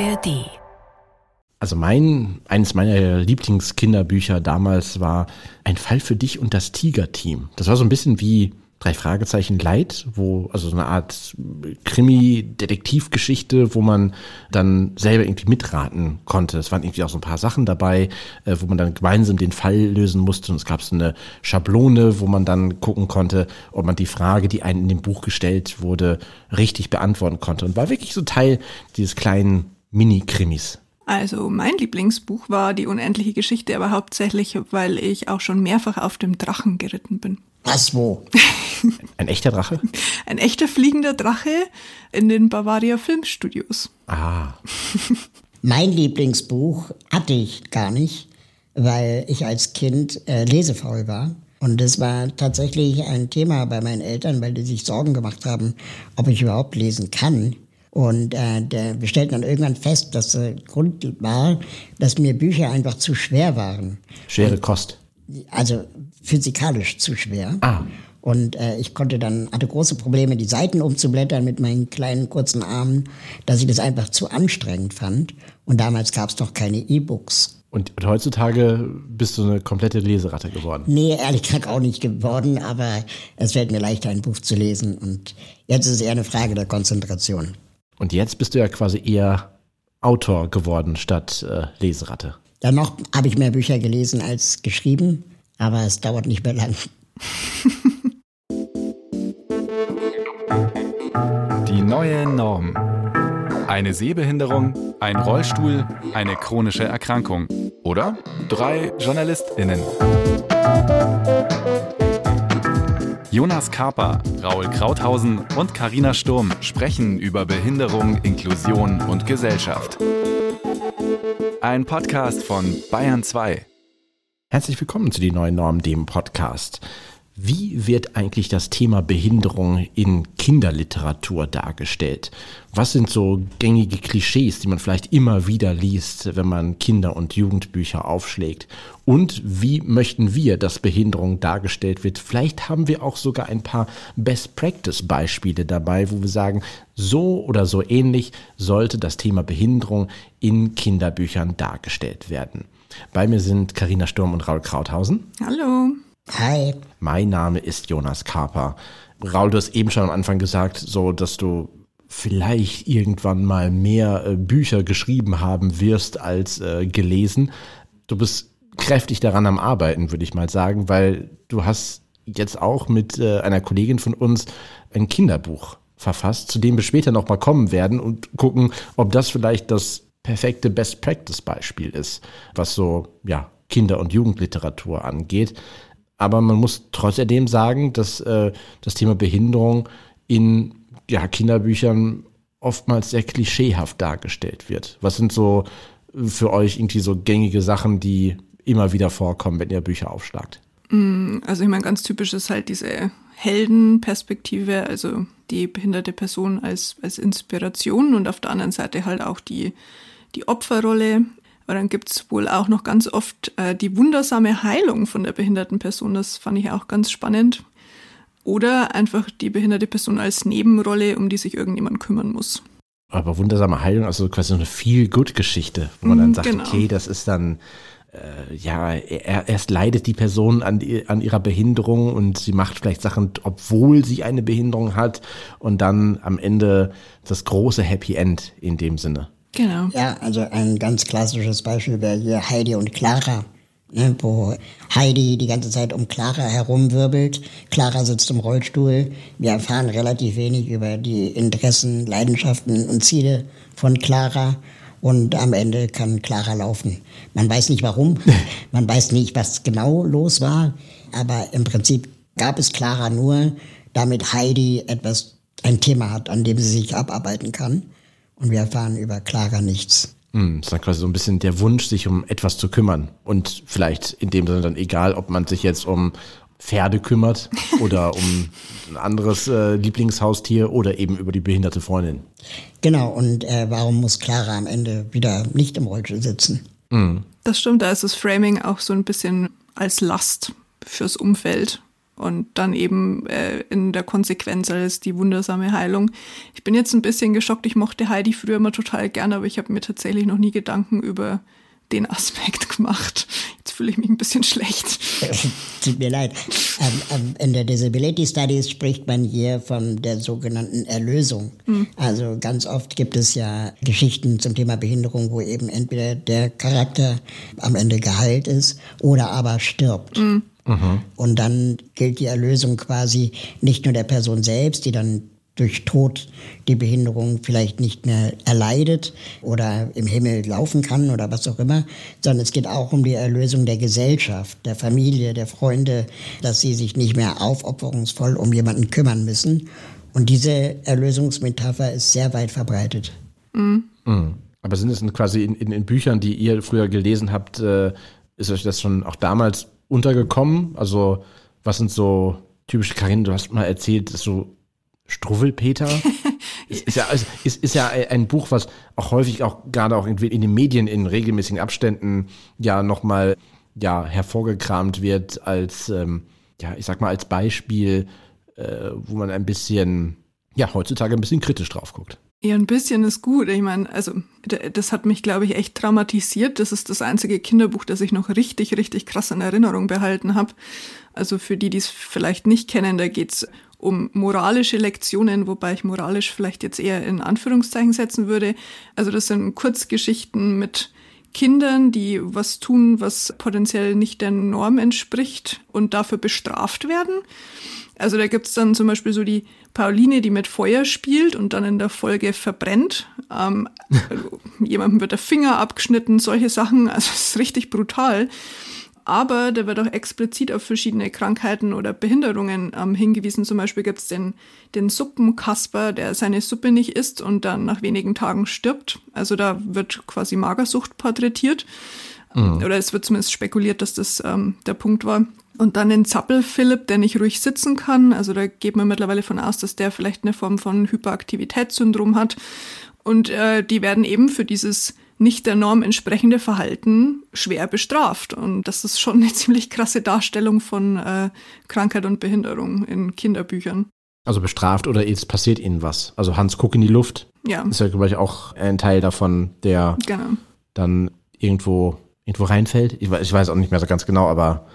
ARD. Also mein, eines meiner Lieblingskinderbücher damals war Ein Fall für dich und das Tiger-Team. Das war so ein bisschen wie drei Fragezeichen Light, wo, also so eine Art Krimi-Detektivgeschichte, wo man dann selber irgendwie mitraten konnte. Es waren irgendwie auch so ein paar Sachen dabei, äh, wo man dann gemeinsam den Fall lösen musste. Und es gab so eine Schablone, wo man dann gucken konnte, ob man die Frage, die einem in dem Buch gestellt wurde, richtig beantworten konnte. Und war wirklich so Teil dieses kleinen Mini-Krimis. Also mein Lieblingsbuch war Die unendliche Geschichte, aber hauptsächlich, weil ich auch schon mehrfach auf dem Drachen geritten bin. Was, wo? Ein echter Drache? Ein echter fliegender Drache in den Bavaria Filmstudios. Ah. mein Lieblingsbuch hatte ich gar nicht, weil ich als Kind äh, lesefaul war. Und das war tatsächlich ein Thema bei meinen Eltern, weil die sich Sorgen gemacht haben, ob ich überhaupt lesen kann. Und äh, der, wir stellten dann irgendwann fest, dass der Grund war, dass mir Bücher einfach zu schwer waren. Schwere Kost. Also physikalisch zu schwer. Ah. Und äh, ich konnte dann, hatte große Probleme, die Seiten umzublättern mit meinen kleinen kurzen Armen, dass ich das einfach zu anstrengend fand. Und damals gab es noch keine E-Books. Und, und, heutzutage bist du eine komplette Leseratte geworden? Nee, ehrlich gesagt auch nicht geworden, aber es fällt mir leichter, ein Buch zu lesen. Und jetzt ist es eher eine Frage der Konzentration. Und jetzt bist du ja quasi eher Autor geworden statt äh, Leseratte. Dann noch habe ich mehr Bücher gelesen als geschrieben, aber es dauert nicht mehr lang. Die neue Norm. Eine Sehbehinderung, ein Rollstuhl, eine chronische Erkrankung oder drei JournalistInnen. Jonas Kaper, Raul Krauthausen und Karina Sturm sprechen über Behinderung, Inklusion und Gesellschaft. Ein Podcast von Bayern 2. Herzlich willkommen zu die neuen Normen, dem Podcast. Wie wird eigentlich das Thema Behinderung in Kinderliteratur dargestellt? Was sind so gängige Klischees, die man vielleicht immer wieder liest, wenn man Kinder- und Jugendbücher aufschlägt? Und wie möchten wir, dass Behinderung dargestellt wird? Vielleicht haben wir auch sogar ein paar Best-Practice-Beispiele dabei, wo wir sagen, so oder so ähnlich sollte das Thema Behinderung in Kinderbüchern dargestellt werden. Bei mir sind Karina Sturm und Raul Krauthausen. Hallo. Hi. Mein Name ist Jonas Kaper. Raul, du hast eben schon am Anfang gesagt, so dass du vielleicht irgendwann mal mehr äh, Bücher geschrieben haben wirst als äh, gelesen. Du bist kräftig daran am Arbeiten, würde ich mal sagen, weil du hast jetzt auch mit äh, einer Kollegin von uns ein Kinderbuch verfasst, zu dem wir später nochmal kommen werden und gucken, ob das vielleicht das perfekte Best-Practice-Beispiel ist, was so ja, Kinder- und Jugendliteratur angeht. Aber man muss trotzdem sagen, dass äh, das Thema Behinderung in ja, Kinderbüchern oftmals sehr klischeehaft dargestellt wird. Was sind so für euch irgendwie so gängige Sachen, die immer wieder vorkommen, wenn ihr Bücher aufschlagt? Mm, also ich meine, ganz typisch ist halt diese Heldenperspektive, also die behinderte Person als, als Inspiration und auf der anderen Seite halt auch die, die Opferrolle. Aber dann gibt es wohl auch noch ganz oft äh, die wundersame Heilung von der behinderten Person. Das fand ich auch ganz spannend. Oder einfach die behinderte Person als Nebenrolle, um die sich irgendjemand kümmern muss. Aber wundersame Heilung, also quasi so eine Feel-Good-Geschichte, wo man dann Mhm, sagt, genau. okay, das ist dann, äh, ja, er, erst leidet die Person an, an ihrer Behinderung und sie macht vielleicht Sachen, obwohl sie eine Behinderung hat und dann am Ende das große Happy End in dem Sinne. Genau. Ja, also ein ganz klassisches Beispiel wäre hier Heidi und Clara, ne, wo Heidi die ganze Zeit um Clara herumwirbelt. Clara sitzt im Rollstuhl. Wir erfahren relativ wenig über die Interessen, Leidenschaften und Ziele von Clara. Und am Ende kann Clara laufen. Man weiß nicht warum, man weiß nicht, was genau los war, aber im Prinzip gab es Clara nur, damit Heidi etwas, ein Thema hat, an dem sie sich abarbeiten kann. Und wir erfahren über Clara nichts. Hm, Das ist dann quasi so ein bisschen der Wunsch, sich um etwas zu kümmern. Und vielleicht in dem Sinne dann egal, ob man sich jetzt um Pferde kümmert oder um ein anderes äh, Lieblingshaustier oder eben über die behinderte Freundin. Genau, und äh, warum muss Clara am Ende wieder nicht im Rollstuhl sitzen? Das stimmt, da ist das Framing auch so ein bisschen als Last fürs Umfeld und dann eben äh, in der Konsequenz als die wundersame Heilung. Ich bin jetzt ein bisschen geschockt. Ich mochte Heidi früher immer total gerne, aber ich habe mir tatsächlich noch nie Gedanken über den Aspekt gemacht. Jetzt fühle ich mich ein bisschen schlecht. Tut mir leid. Ähm, ähm, in der Disability Studies spricht man hier von der sogenannten Erlösung. Mhm. Also ganz oft gibt es ja Geschichten zum Thema Behinderung, wo eben entweder der Charakter am Ende geheilt ist oder aber stirbt. Mhm. Und dann gilt die Erlösung quasi nicht nur der Person selbst, die dann durch Tod die Behinderung vielleicht nicht mehr erleidet oder im Himmel laufen kann oder was auch immer, sondern es geht auch um die Erlösung der Gesellschaft, der Familie, der Freunde, dass sie sich nicht mehr aufopferungsvoll um jemanden kümmern müssen. Und diese Erlösungsmetapher ist sehr weit verbreitet. Mhm. Mhm. Aber sind es quasi in, in, in, Büchern, die ihr früher gelesen habt, äh, ist euch das schon auch damals untergekommen? Also was sind so typische Karin, du hast mal erzählt, so Struwwelpeter. ist, ist, ja, ist, ist ja ein Buch, was auch häufig auch gerade auch in, in den Medien in regelmäßigen Abständen ja nochmal ja, hervorgekramt wird als, ähm, ja, ich sag mal, als Beispiel, äh, wo man ein bisschen, ja, heutzutage ein bisschen kritisch drauf guckt. Ja, ein bisschen ist gut. Ich meine, also das hat mich, glaube ich, echt traumatisiert. Das ist das einzige Kinderbuch, das ich noch richtig, richtig krass in Erinnerung behalten habe. Also für die, die es vielleicht nicht kennen, da geht's um moralische Lektionen, wobei ich moralisch vielleicht jetzt eher in Anführungszeichen setzen würde. Also das sind Kurzgeschichten mit Kindern, die was tun, was potenziell nicht der Norm entspricht und dafür bestraft werden. Also da gibt's dann zum Beispiel so die Pauline, die mit Feuer spielt und dann in der Folge verbrennt. Ähm, jemandem wird der Finger abgeschnitten, solche Sachen. Also es ist richtig brutal aber da wird auch explizit auf verschiedene Krankheiten oder Behinderungen ähm, hingewiesen. Zum Beispiel gibt es den, den Suppenkasper, der seine Suppe nicht isst und dann nach wenigen Tagen stirbt. Also da wird quasi Magersucht porträtiert. Mhm. Oder es wird zumindest spekuliert, dass das ähm, der Punkt war. Und dann den Zappel-Philipp, der nicht ruhig sitzen kann. Also da geht man mittlerweile von aus, dass der vielleicht eine Form von Hyperaktivitätssyndrom hat. Und äh, die werden eben für dieses nicht der Norm entsprechende Verhalten schwer bestraft. Und das ist schon eine ziemlich krasse Darstellung von äh, Krankheit und Behinderung in Kinderbüchern. Also bestraft oder jetzt passiert ihnen was. Also Hans guck in die Luft. Ja. Ist ja, glaube ich, auch ein Teil davon, der genau. dann irgendwo, irgendwo reinfällt. Ich weiß, ich weiß auch nicht mehr so ganz genau, aber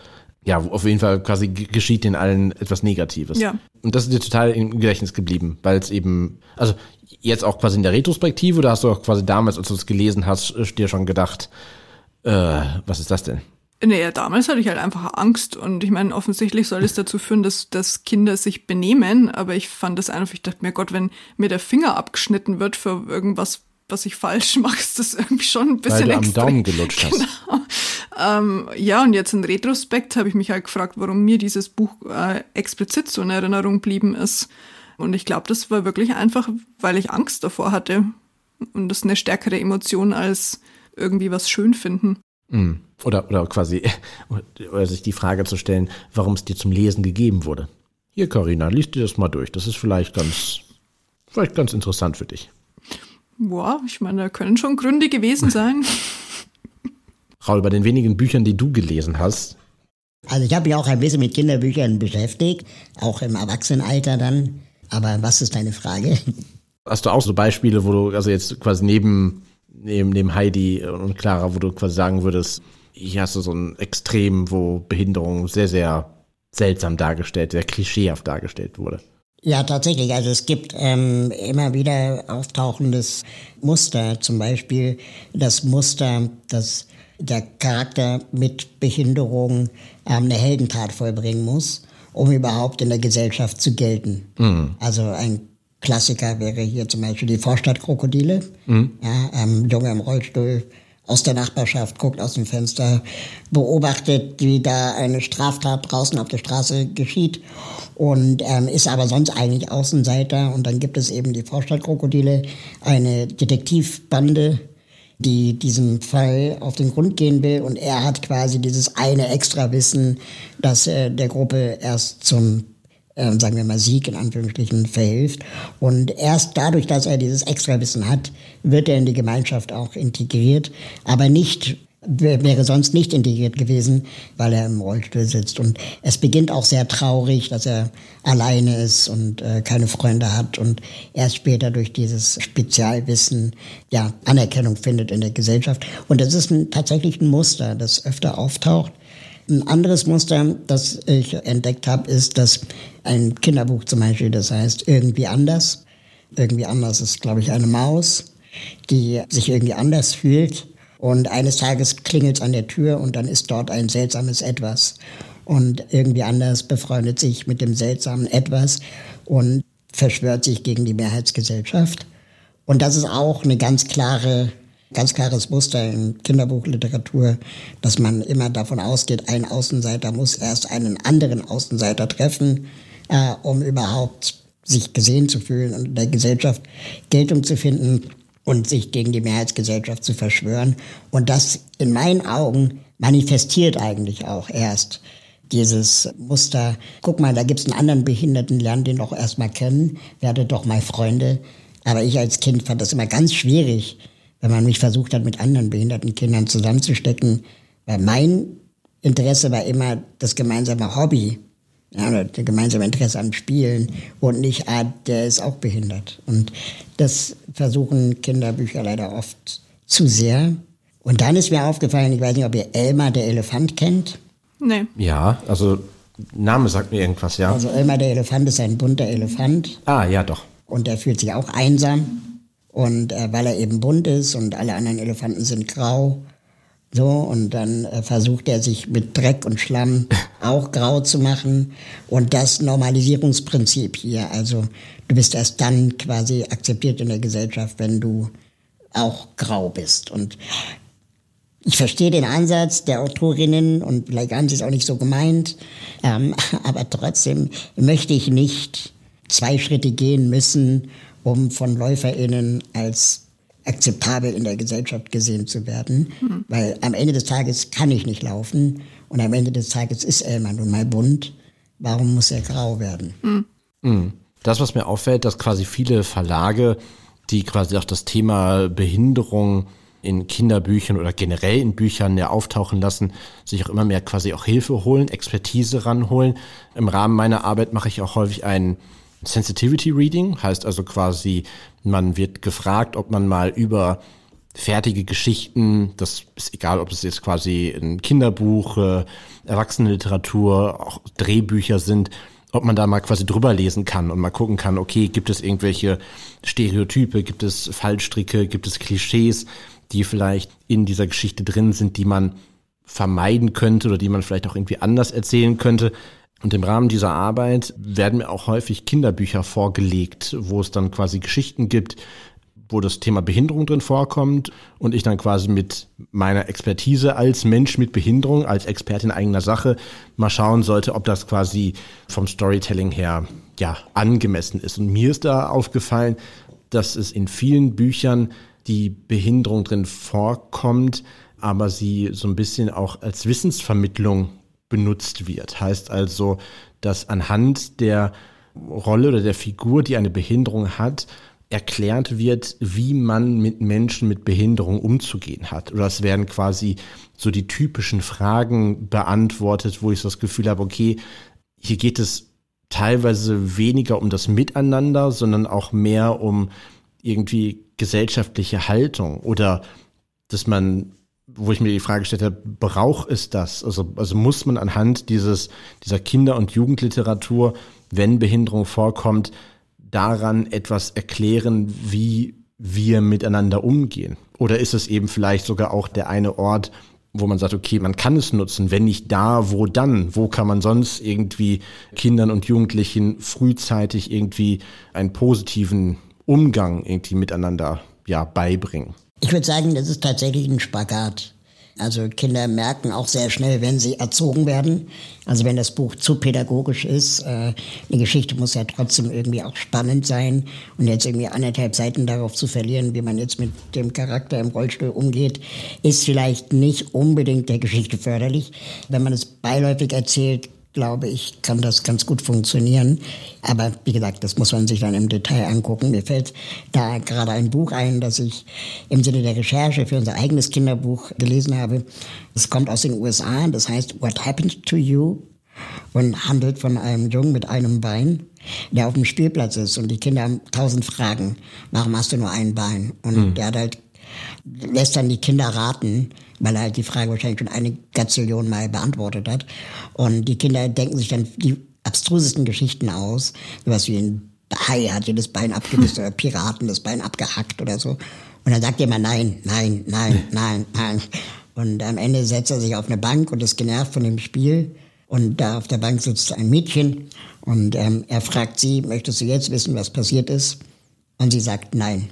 ja, auf jeden Fall quasi geschieht den allen etwas Negatives. Ja. Und das ist dir total im Gedächtnis geblieben, weil es eben, also jetzt auch quasi in der Retrospektive oder hast du auch quasi damals, als du es gelesen hast, äh, dir schon gedacht, äh, was ist das denn? Naja, damals hatte ich halt einfach Angst und ich meine, offensichtlich soll es dazu führen, dass, dass Kinder sich benehmen, aber ich fand das einfach, ich dachte mir, Gott, wenn mir der Finger abgeschnitten wird für irgendwas, was ich falsch mache, ist das irgendwie schon ein bisschen Weil du am extrem. Daumen gelutscht hast. Genau. Ähm, ja, und jetzt in Retrospekt habe ich mich halt gefragt, warum mir dieses Buch äh, explizit so in Erinnerung geblieben ist. Und ich glaube, das war wirklich einfach, weil ich Angst davor hatte. Und das ist eine stärkere Emotion als irgendwie was schön finden. Mm. Oder, oder quasi, oder sich die Frage zu stellen, warum es dir zum Lesen gegeben wurde. Hier, Corinna, liest dir das mal durch. Das ist vielleicht ganz, vielleicht ganz interessant für dich. Boah, ich meine, da können schon Gründe gewesen sein. Raul, bei den wenigen Büchern, die du gelesen hast. Also ich habe mich auch ein bisschen mit Kinderbüchern beschäftigt, auch im Erwachsenenalter dann. Aber was ist deine Frage? Hast du auch so Beispiele, wo du, also jetzt quasi neben, neben, neben Heidi und Clara, wo du quasi sagen würdest, hier hast du so ein Extrem, wo Behinderung sehr, sehr seltsam dargestellt, sehr klischeehaft dargestellt wurde? Ja, tatsächlich. Also es gibt ähm, immer wieder auftauchendes Muster. Zum Beispiel das Muster, dass der Charakter mit Behinderung ähm, eine Heldentat vollbringen muss um überhaupt in der Gesellschaft zu gelten. Mhm. Also ein Klassiker wäre hier zum Beispiel die Vorstadtkrokodile. Mhm. Ja, ähm, Junge im Rollstuhl aus der Nachbarschaft guckt aus dem Fenster, beobachtet, wie da eine Straftat draußen auf der Straße geschieht und ähm, ist aber sonst eigentlich Außenseiter. Und dann gibt es eben die Vorstadtkrokodile, eine Detektivbande, die diesem Fall auf den Grund gehen will. Und er hat quasi dieses eine extra Wissen, das äh, der Gruppe erst zum äh, sagen wir mal, Sieg in Anführungsstrichen verhilft. Und erst dadurch, dass er dieses extra Wissen hat, wird er in die Gemeinschaft auch integriert, aber nicht wäre sonst nicht integriert gewesen, weil er im Rollstuhl sitzt. Und es beginnt auch sehr traurig, dass er alleine ist und äh, keine Freunde hat und erst später durch dieses Spezialwissen ja Anerkennung findet in der Gesellschaft. Und das ist ein, tatsächlich ein Muster, das öfter auftaucht. Ein anderes Muster, das ich entdeckt habe, ist, dass ein Kinderbuch zum Beispiel, das heißt irgendwie anders. Irgendwie anders ist, glaube ich, eine Maus, die sich irgendwie anders fühlt und eines Tages klingelt es an der Tür und dann ist dort ein seltsames Etwas. Und irgendwie anders befreundet sich mit dem seltsamen Etwas und verschwört sich gegen die Mehrheitsgesellschaft. Und das ist auch eine ganz klare, ganz klares Muster in Kinderbuchliteratur, dass man immer davon ausgeht, ein Außenseiter muss erst einen anderen Außenseiter treffen, äh, um überhaupt sich gesehen zu fühlen und in der Gesellschaft Geltung zu finden und sich gegen die Mehrheitsgesellschaft zu verschwören. Und das in meinen Augen manifestiert eigentlich auch erst dieses Muster. Guck mal, da gibt es einen anderen Behinderten, lernt den doch erstmal kennen, werdet doch mal Freunde. Aber ich als Kind fand das immer ganz schwierig, wenn man mich versucht hat, mit anderen behinderten Kindern zusammenzustecken. Weil mein Interesse war immer das gemeinsame Hobby ja, der gemeinsame Interesse am Spielen und nicht, ah, der ist auch behindert. Und das versuchen Kinderbücher leider oft zu sehr. Und dann ist mir aufgefallen, ich weiß nicht, ob ihr Elmar der Elefant kennt. Nee. Ja, also Name sagt mir irgendwas, ja. Also Elmar der Elefant ist ein bunter Elefant. Ah, ja, doch. Und er fühlt sich auch einsam. Und äh, weil er eben bunt ist und alle anderen Elefanten sind grau, so, und dann äh, versucht er sich mit Dreck und Schlamm auch grau zu machen. Und das Normalisierungsprinzip hier, also du bist erst dann quasi akzeptiert in der Gesellschaft, wenn du auch grau bist. Und ich verstehe den Ansatz der Autorinnen und vielleicht haben sie es auch nicht so gemeint, ähm, aber trotzdem möchte ich nicht zwei Schritte gehen müssen, um von LäuferInnen als akzeptabel in der Gesellschaft gesehen zu werden. Mhm. Weil am Ende des Tages kann ich nicht laufen und am Ende des Tages ist Elmar nun mal bunt. Warum muss er grau werden? Mhm. Das, was mir auffällt, dass quasi viele Verlage, die quasi auch das Thema Behinderung in Kinderbüchern oder generell in Büchern ja auftauchen lassen, sich auch immer mehr quasi auch Hilfe holen, Expertise ranholen. Im Rahmen meiner Arbeit mache ich auch häufig einen Sensitivity Reading heißt also quasi, man wird gefragt, ob man mal über fertige Geschichten, das ist egal, ob es jetzt quasi ein Kinderbuch, äh, Erwachsenenliteratur, auch Drehbücher sind, ob man da mal quasi drüber lesen kann und mal gucken kann, okay, gibt es irgendwelche Stereotype, gibt es Fallstricke, gibt es Klischees, die vielleicht in dieser Geschichte drin sind, die man vermeiden könnte oder die man vielleicht auch irgendwie anders erzählen könnte. Und im Rahmen dieser Arbeit werden mir auch häufig Kinderbücher vorgelegt, wo es dann quasi Geschichten gibt, wo das Thema Behinderung drin vorkommt und ich dann quasi mit meiner Expertise als Mensch mit Behinderung, als Expertin eigener Sache mal schauen sollte, ob das quasi vom Storytelling her ja angemessen ist. Und mir ist da aufgefallen, dass es in vielen Büchern die Behinderung drin vorkommt, aber sie so ein bisschen auch als Wissensvermittlung benutzt wird. Heißt also, dass anhand der Rolle oder der Figur, die eine Behinderung hat, erklärt wird, wie man mit Menschen mit Behinderung umzugehen hat. Oder es werden quasi so die typischen Fragen beantwortet, wo ich so das Gefühl habe, okay, hier geht es teilweise weniger um das Miteinander, sondern auch mehr um irgendwie gesellschaftliche Haltung oder dass man wo ich mir die Frage gestellt habe, braucht es das? Also, also muss man anhand dieses, dieser Kinder- und Jugendliteratur, wenn Behinderung vorkommt, daran etwas erklären, wie wir miteinander umgehen? Oder ist es eben vielleicht sogar auch der eine Ort, wo man sagt, okay, man kann es nutzen, wenn nicht da, wo dann? Wo kann man sonst irgendwie Kindern und Jugendlichen frühzeitig irgendwie einen positiven Umgang irgendwie miteinander ja beibringen? Ich würde sagen, das ist tatsächlich ein Spagat. Also Kinder merken auch sehr schnell, wenn sie erzogen werden. Also wenn das Buch zu pädagogisch ist. Äh, eine Geschichte muss ja trotzdem irgendwie auch spannend sein. Und jetzt irgendwie anderthalb Seiten darauf zu verlieren, wie man jetzt mit dem Charakter im Rollstuhl umgeht, ist vielleicht nicht unbedingt der Geschichte förderlich. Wenn man es beiläufig erzählt, glaube ich, kann das ganz gut funktionieren. Aber wie gesagt, das muss man sich dann im Detail angucken. Mir fällt da gerade ein Buch ein, das ich im Sinne der Recherche für unser eigenes Kinderbuch gelesen habe. Es kommt aus den USA, das heißt What Happened to You und handelt von einem Jungen mit einem Bein, der auf dem Spielplatz ist und die Kinder haben tausend Fragen. Warum hast du nur ein Bein? Und mhm. der hat halt, lässt dann die Kinder raten, weil er halt die Frage wahrscheinlich schon eine Gazillion Mal beantwortet hat. Und die Kinder denken sich dann die abstrusesten Geschichten aus, sowas wie ein Hai hat jedes Bein abgebissen oder Piraten das Bein abgehackt oder so. Und dann sagt er immer nein, nein, nein, nein, nein. Und am Ende setzt er sich auf eine Bank und ist genervt von dem Spiel. Und da auf der Bank sitzt ein Mädchen und ähm, er fragt sie, möchtest du jetzt wissen, was passiert ist? Und sie sagt nein.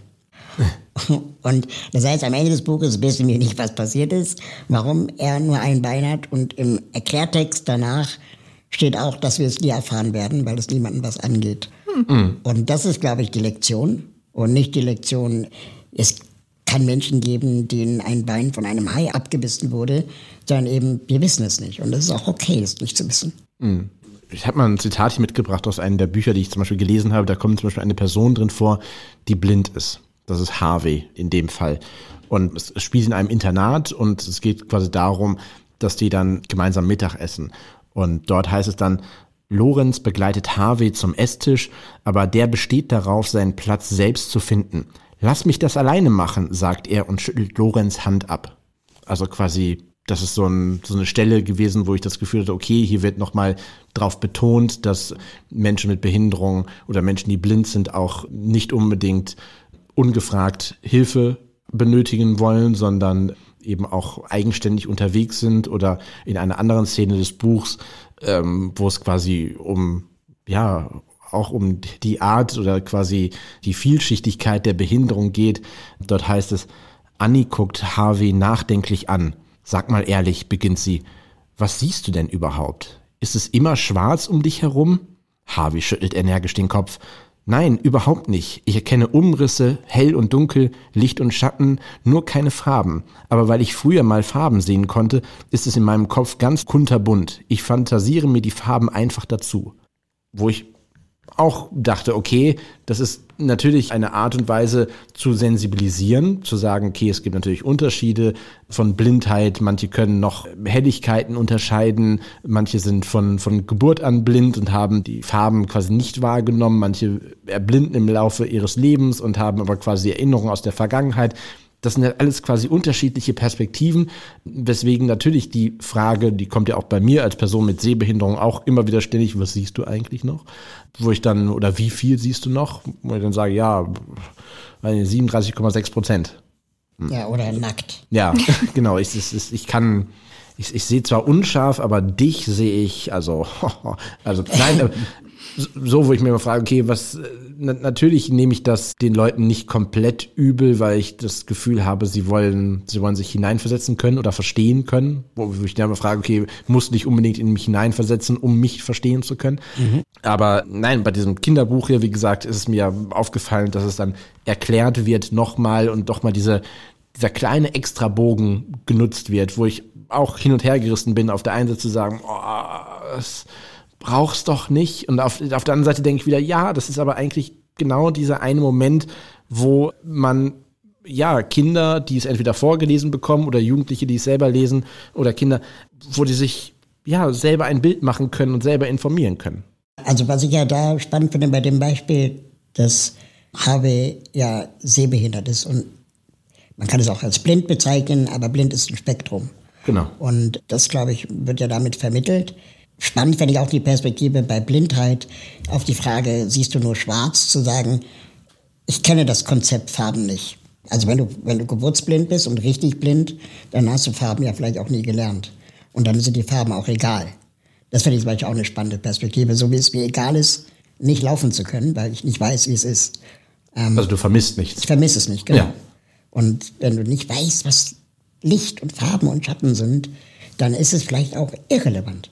Und das heißt, am Ende des Buches wissen wir nicht, was passiert ist, warum er nur ein Bein hat. Und im Erklärtext danach steht auch, dass wir es nie erfahren werden, weil es niemandem was angeht. Mhm. Und das ist, glaube ich, die Lektion. Und nicht die Lektion, es kann Menschen geben, denen ein Bein von einem Hai abgebissen wurde, sondern eben, wir wissen es nicht. Und es ist auch okay, es nicht zu wissen. Mhm. Ich habe mal ein Zitat hier mitgebracht aus einem der Bücher, die ich zum Beispiel gelesen habe. Da kommt zum Beispiel eine Person drin vor, die blind ist. Das ist Harvey in dem Fall. Und es spielt in einem Internat und es geht quasi darum, dass die dann gemeinsam Mittag essen. Und dort heißt es dann, Lorenz begleitet Harvey zum Esstisch, aber der besteht darauf, seinen Platz selbst zu finden. Lass mich das alleine machen, sagt er und schüttelt Lorenz Hand ab. Also quasi, das ist so, ein, so eine Stelle gewesen, wo ich das Gefühl hatte, okay, hier wird nochmal drauf betont, dass Menschen mit Behinderung oder Menschen, die blind sind, auch nicht unbedingt ungefragt Hilfe benötigen wollen, sondern eben auch eigenständig unterwegs sind oder in einer anderen Szene des Buchs, ähm, wo es quasi um, ja, auch um die Art oder quasi die Vielschichtigkeit der Behinderung geht. Dort heißt es, Annie guckt Harvey nachdenklich an. Sag mal ehrlich, beginnt sie, was siehst du denn überhaupt? Ist es immer schwarz um dich herum? Harvey schüttelt energisch den Kopf. Nein, überhaupt nicht. Ich erkenne Umrisse, hell und dunkel, Licht und Schatten, nur keine Farben. Aber weil ich früher mal Farben sehen konnte, ist es in meinem Kopf ganz kunterbunt. Ich fantasiere mir die Farben einfach dazu. Wo ich auch dachte, okay, das ist natürlich eine Art und Weise zu sensibilisieren, zu sagen, okay, es gibt natürlich Unterschiede von Blindheit, manche können noch Helligkeiten unterscheiden, manche sind von, von Geburt an blind und haben die Farben quasi nicht wahrgenommen, manche erblinden im Laufe ihres Lebens und haben aber quasi Erinnerungen aus der Vergangenheit. Das sind ja alles quasi unterschiedliche Perspektiven, weswegen natürlich die Frage, die kommt ja auch bei mir als Person mit Sehbehinderung auch immer wieder ständig, was siehst du eigentlich noch? Wo ich dann, oder wie viel siehst du noch? Wo ich dann sage, ja, 37,6 Prozent. Hm. Ja, oder nackt. Ja, genau. Ich, ich, ich kann, ich, ich sehe zwar unscharf, aber dich sehe ich, also, also nein, so, wo ich mir immer frage, okay, was, na, natürlich nehme ich das den Leuten nicht komplett übel, weil ich das Gefühl habe, sie wollen, sie wollen sich hineinversetzen können oder verstehen können, wo ich dann immer frage, okay, muss nicht unbedingt in mich hineinversetzen, um mich verstehen zu können. Mhm. Aber nein, bei diesem Kinderbuch hier, wie gesagt, ist es mir aufgefallen, dass es dann erklärt wird nochmal und doch mal diese, dieser kleine Extrabogen genutzt wird, wo ich auch hin und her gerissen bin, auf der einen Seite zu sagen, oh, es, brauch's doch nicht. Und auf, auf der anderen Seite denke ich wieder, ja, das ist aber eigentlich genau dieser eine Moment, wo man ja, Kinder, die es entweder vorgelesen bekommen oder Jugendliche, die es selber lesen oder Kinder, wo die sich ja selber ein Bild machen können und selber informieren können. Also was ich ja da spannend finde bei dem Beispiel, dass Harvey ja sehbehindert ist und man kann es auch als blind bezeichnen, aber blind ist ein Spektrum. Genau. Und das, glaube ich, wird ja damit vermittelt. Spannend fände ich auch die Perspektive bei Blindheit auf die Frage, siehst du nur schwarz, zu sagen, ich kenne das Konzept Farben nicht. Also wenn du, wenn du geburtsblind bist und richtig blind, dann hast du Farben ja vielleicht auch nie gelernt. Und dann sind die Farben auch egal. Das finde ich zum Beispiel auch eine spannende Perspektive, so wie es mir egal ist, nicht laufen zu können, weil ich nicht weiß, wie es ist. Ähm, also du vermisst nichts. Ich vermisse es nicht, genau. Ja. Und wenn du nicht weißt, was Licht und Farben und Schatten sind, dann ist es vielleicht auch irrelevant.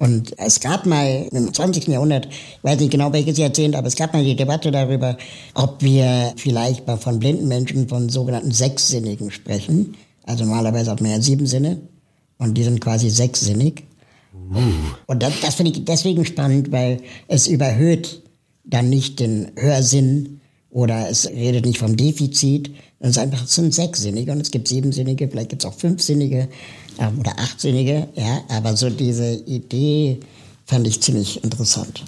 Und es gab mal im 20. Jahrhundert, ich weiß nicht genau welches Jahrzehnt, aber es gab mal die Debatte darüber, ob wir vielleicht mal von blinden Menschen von sogenannten Sechssinnigen sprechen. Also normalerweise hat man ja sieben Sinne und die sind quasi sechssinnig. Und das, das finde ich deswegen spannend, weil es überhöht dann nicht den Hörsinn oder es redet nicht vom Defizit. Es, ist einfach, es sind sechssinnige und es gibt siebensinnige, vielleicht gibt es auch fünfsinnige ähm, oder achtsinnige. Ja, aber so diese Idee fand ich ziemlich interessant.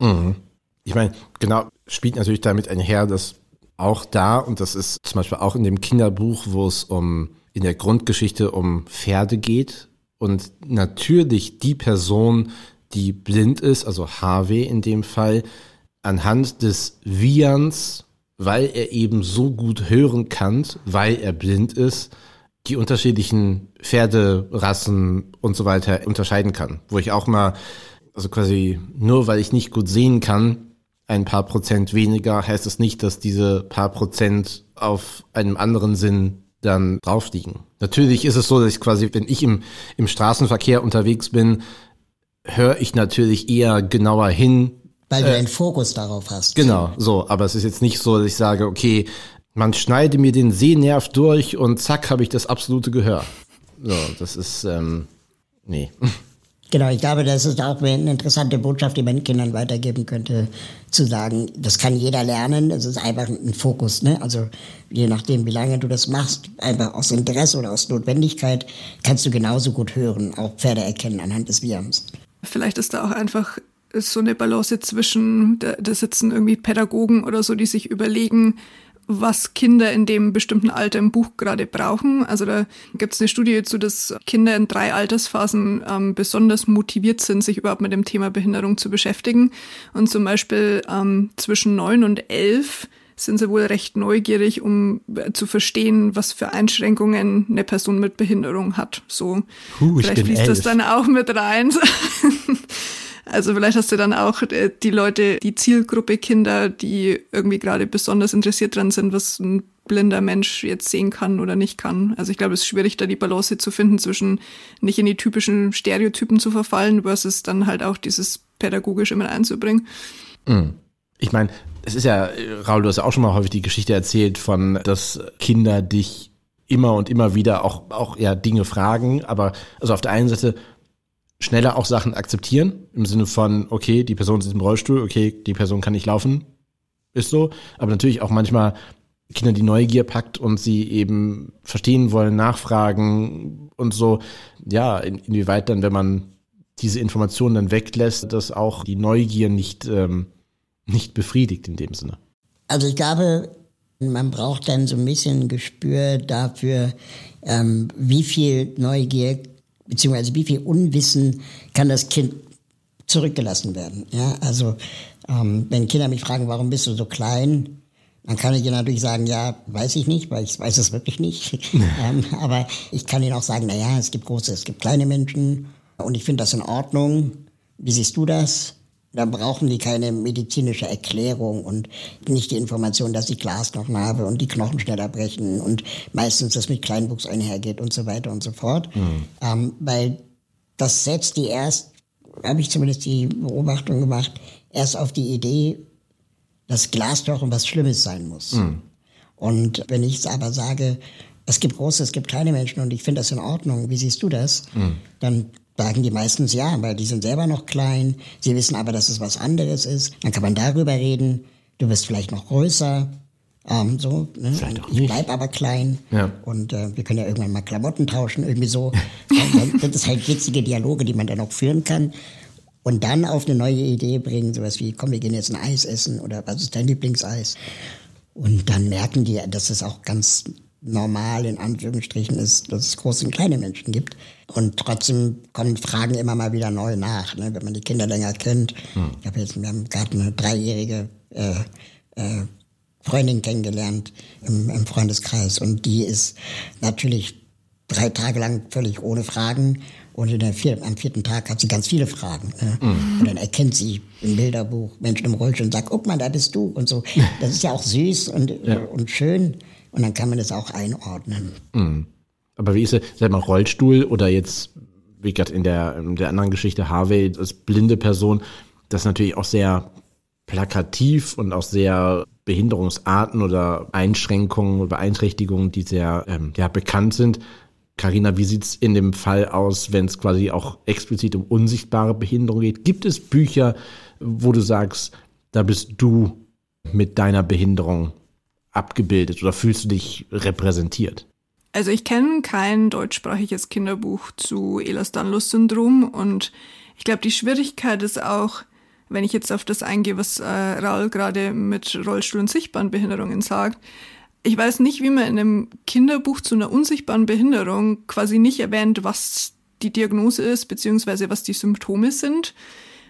Mhm. Ich meine, genau, spielt natürlich damit einher, dass auch da, und das ist zum Beispiel auch in dem Kinderbuch, wo es um in der Grundgeschichte um Pferde geht und natürlich die Person, die blind ist, also Harvey in dem Fall, anhand des Vians, weil er eben so gut hören kann, weil er blind ist, die unterschiedlichen Pferderassen und so weiter unterscheiden kann. Wo ich auch mal, also quasi nur weil ich nicht gut sehen kann, ein paar Prozent weniger, heißt es nicht, dass diese paar Prozent auf einem anderen Sinn dann drauf liegen. Natürlich ist es so, dass ich quasi, wenn ich im, im Straßenverkehr unterwegs bin, höre ich natürlich eher genauer hin. Weil du äh, einen Fokus darauf hast. Genau, so. Aber es ist jetzt nicht so, dass ich sage, okay, man schneide mir den Sehnerv durch und zack, habe ich das absolute Gehör. So, das ist, ähm, nee. Genau, ich glaube, das ist auch eine interessante Botschaft, die man Kindern weitergeben könnte, zu sagen, das kann jeder lernen, es ist einfach ein Fokus, ne? Also je nachdem, wie lange du das machst, einfach aus Interesse oder aus Notwendigkeit, kannst du genauso gut hören, auch Pferde erkennen anhand des Wirms. Vielleicht ist da auch einfach so eine Balance zwischen, da, da sitzen irgendwie Pädagogen oder so, die sich überlegen, was Kinder in dem bestimmten Alter im Buch gerade brauchen. Also da gibt es eine Studie zu, dass Kinder in drei Altersphasen ähm, besonders motiviert sind, sich überhaupt mit dem Thema Behinderung zu beschäftigen. Und zum Beispiel ähm, zwischen neun und elf sind sie wohl recht neugierig, um äh, zu verstehen, was für Einschränkungen eine Person mit Behinderung hat. So, Puh, vielleicht fließt elf. das dann auch mit rein. Also vielleicht hast du dann auch äh, die Leute, die Zielgruppe Kinder, die irgendwie gerade besonders interessiert dran sind, was ein blinder Mensch jetzt sehen kann oder nicht kann. Also ich glaube, es ist schwierig, da die Balance zu finden zwischen nicht in die typischen Stereotypen zu verfallen, versus dann halt auch dieses pädagogische mit einzubringen. Mhm. Ich meine, es ist ja, Raul, du hast ja auch schon mal häufig die Geschichte erzählt von, dass Kinder dich immer und immer wieder auch, auch ja Dinge fragen, aber also auf der einen Seite schneller auch Sachen akzeptieren, im Sinne von, okay, die Person sitzt im Rollstuhl, okay, die Person kann nicht laufen, ist so. Aber natürlich auch manchmal Kinder, die Neugier packt und sie eben verstehen wollen, nachfragen und so. Ja, in, inwieweit dann, wenn man diese Informationen dann weglässt, dass auch die Neugier nicht, ähm, nicht befriedigt in dem Sinne. Also ich glaube, man braucht dann so ein bisschen Gespür dafür, ähm, wie viel Neugier beziehungsweise wie viel Unwissen kann das Kind zurückgelassen werden. Ja, also ähm, wenn Kinder mich fragen, warum bist du so klein, dann kann ich ihnen natürlich sagen, ja, weiß ich nicht, weil ich weiß es wirklich nicht. ähm, aber ich kann ihnen auch sagen, na ja, es gibt große, es gibt kleine Menschen und ich finde das in Ordnung. Wie siehst du das? Dann brauchen die keine medizinische Erklärung und nicht die Information, dass ich Glasknochen habe und die Knochen schneller brechen und meistens das mit Kleinwuchs einhergeht und so weiter und so fort. Mhm. Ähm, weil das setzt die erst, habe ich zumindest die Beobachtung gemacht, erst auf die Idee, dass Glasknochen was Schlimmes sein muss. Mhm. Und wenn ich aber sage, es gibt große, es gibt kleine Menschen und ich finde das in Ordnung, wie siehst du das? Mhm. Dann sagen die meistens ja, weil die sind selber noch klein. Sie wissen aber, dass es was anderes ist. Dann kann man darüber reden. Du wirst vielleicht noch größer. Ähm, so, ne? ich bleib aber klein ja. und äh, wir können ja irgendwann mal Klamotten tauschen, irgendwie so. das ist halt witzige Dialoge, die man dann auch führen kann und dann auf eine neue Idee bringen, sowas wie, komm, wir gehen jetzt ein Eis essen oder was ist dein Lieblingseis? Und dann merken die, dass es auch ganz normal in Anführungsstrichen ist, dass es große und kleine Menschen gibt. Und trotzdem kommen Fragen immer mal wieder neu nach, ne? wenn man die Kinder länger kennt. Hm. Ich habe jetzt, wir haben gerade eine dreijährige äh, äh, Freundin kennengelernt im, im Freundeskreis und die ist natürlich drei Tage lang völlig ohne Fragen und vier, am vierten Tag hat sie ganz viele Fragen. Ne? Mhm. Und dann erkennt sie im Bilderbuch Menschen im Rollstuhl und sagt, guck mal, da bist du und so. Das ist ja auch süß und, ja. und schön. Und dann kann man das auch einordnen. Mhm. Aber wie ist es, sag mal, Rollstuhl oder jetzt, wie gerade in der, in der anderen Geschichte, Harvey als blinde Person, das ist natürlich auch sehr plakativ und auch sehr Behinderungsarten oder Einschränkungen oder Beeinträchtigungen, die sehr ähm, ja, bekannt sind. Carina, wie sieht's in dem Fall aus, wenn es quasi auch explizit um unsichtbare Behinderung geht? Gibt es Bücher, wo du sagst, da bist du mit deiner Behinderung abgebildet oder fühlst du dich repräsentiert? Also ich kenne kein deutschsprachiges Kinderbuch zu Ehlers-Danlos-Syndrom und ich glaube, die Schwierigkeit ist auch, wenn ich jetzt auf das eingehe, was äh, Raul gerade mit Rollstuhl- und sichtbaren Behinderungen sagt. Ich weiß nicht, wie man in einem Kinderbuch zu einer unsichtbaren Behinderung quasi nicht erwähnt, was die Diagnose ist, beziehungsweise was die Symptome sind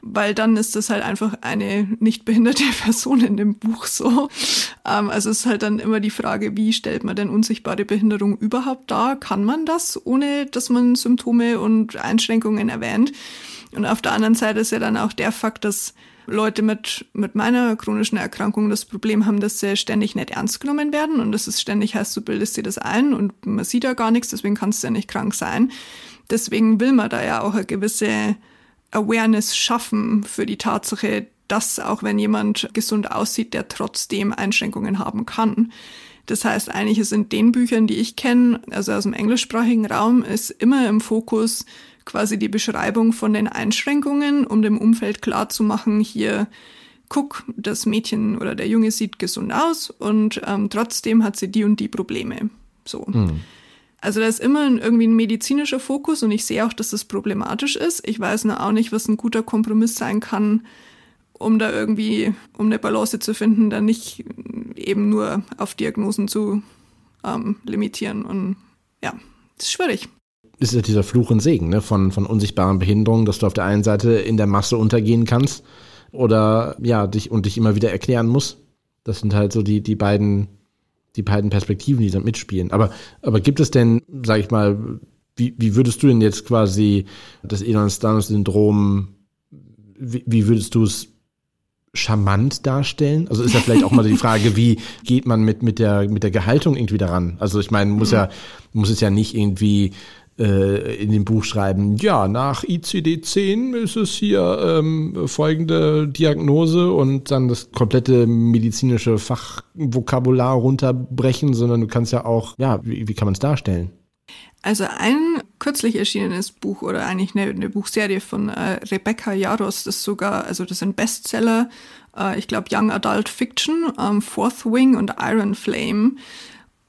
weil dann ist das halt einfach eine nicht behinderte Person in dem Buch so. Ähm, also es ist halt dann immer die Frage, wie stellt man denn unsichtbare Behinderung überhaupt dar? Kann man das, ohne dass man Symptome und Einschränkungen erwähnt? Und auf der anderen Seite ist ja dann auch der Fakt, dass Leute mit, mit meiner chronischen Erkrankung das Problem haben, dass sie ständig nicht ernst genommen werden und dass es ständig heißt, du bildest dir das ein und man sieht ja gar nichts, deswegen kannst du ja nicht krank sein. Deswegen will man da ja auch eine gewisse Awareness schaffen für die Tatsache, dass auch wenn jemand gesund aussieht, der trotzdem Einschränkungen haben kann. Das heißt, eigentlich ist in den Büchern, die ich kenne, also aus dem englischsprachigen Raum, ist immer im Fokus quasi die Beschreibung von den Einschränkungen, um dem Umfeld klarzumachen, hier, guck, das Mädchen oder der Junge sieht gesund aus und ähm, trotzdem hat sie die und die Probleme. So. Mhm. Also da ist immer irgendwie ein medizinischer Fokus und ich sehe auch, dass das problematisch ist. Ich weiß nur auch nicht, was ein guter Kompromiss sein kann, um da irgendwie, um eine Balance zu finden, da nicht eben nur auf Diagnosen zu ähm, limitieren. Und ja, das ist schwierig. Das ist ja dieser Fluch und Segen ne? von, von unsichtbaren Behinderungen, dass du auf der einen Seite in der Masse untergehen kannst oder ja, dich und dich immer wieder erklären musst. Das sind halt so die, die beiden die beiden Perspektiven, die da mitspielen. Aber, aber gibt es denn, sag ich mal, wie, wie würdest du denn jetzt quasi das Ehlers-Danlos-Syndrom, wie, wie würdest du es charmant darstellen? Also ist ja vielleicht auch mal die Frage, wie geht man mit, mit, der, mit der Gehaltung irgendwie daran? Also ich meine, muss ja, muss es ja nicht irgendwie äh, in dem Buch schreiben, ja, nach ICD-10 ist es hier ähm, folgende Diagnose und dann das komplette medizinische Fachvokabular runterbrechen, sondern du kannst ja auch, ja, wie, wie kann man es darstellen? Also ein kürzlich erschienenes Buch oder eigentlich eine, eine Buchserie von äh, Rebecca Jaros, das sogar, also das sind Bestseller, äh, ich glaube Young Adult Fiction, ähm, Fourth Wing und Iron Flame.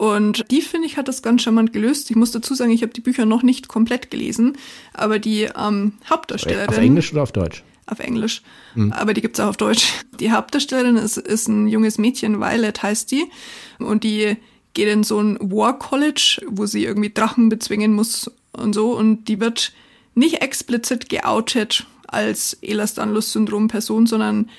Und die, finde ich, hat das ganz charmant gelöst. Ich muss dazu sagen, ich habe die Bücher noch nicht komplett gelesen, aber die ähm, Hauptdarstellerin. Auf Englisch oder auf Deutsch? Auf Englisch. Mhm. Aber die gibt's auch auf Deutsch. Die Hauptdarstellerin ist, ist ein junges Mädchen, Violet heißt die. Und die geht in so ein War College, wo sie irgendwie Drachen bezwingen muss und so. Und die wird nicht explizit geoutet als Ehlers-Danlos-Syndrom-Person, sondern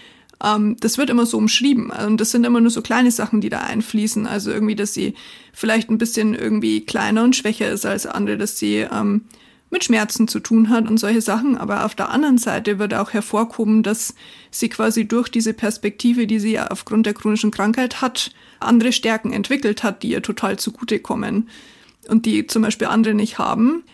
ähm, das wird immer so umschrieben. Und das sind immer nur so kleine Sachen, die da einfließen. Also irgendwie, dass sie vielleicht ein bisschen irgendwie kleiner und schwächer ist als andere, dass sie ähm, mit Schmerzen zu tun hat und solche Sachen. Aber auf der anderen Seite wird auch hervorkommen, dass sie quasi durch diese Perspektive, die sie aufgrund der chronischen Krankheit hat, andere Stärken entwickelt hat, die ihr total zugutekommen und die zum Beispiel andere nicht haben.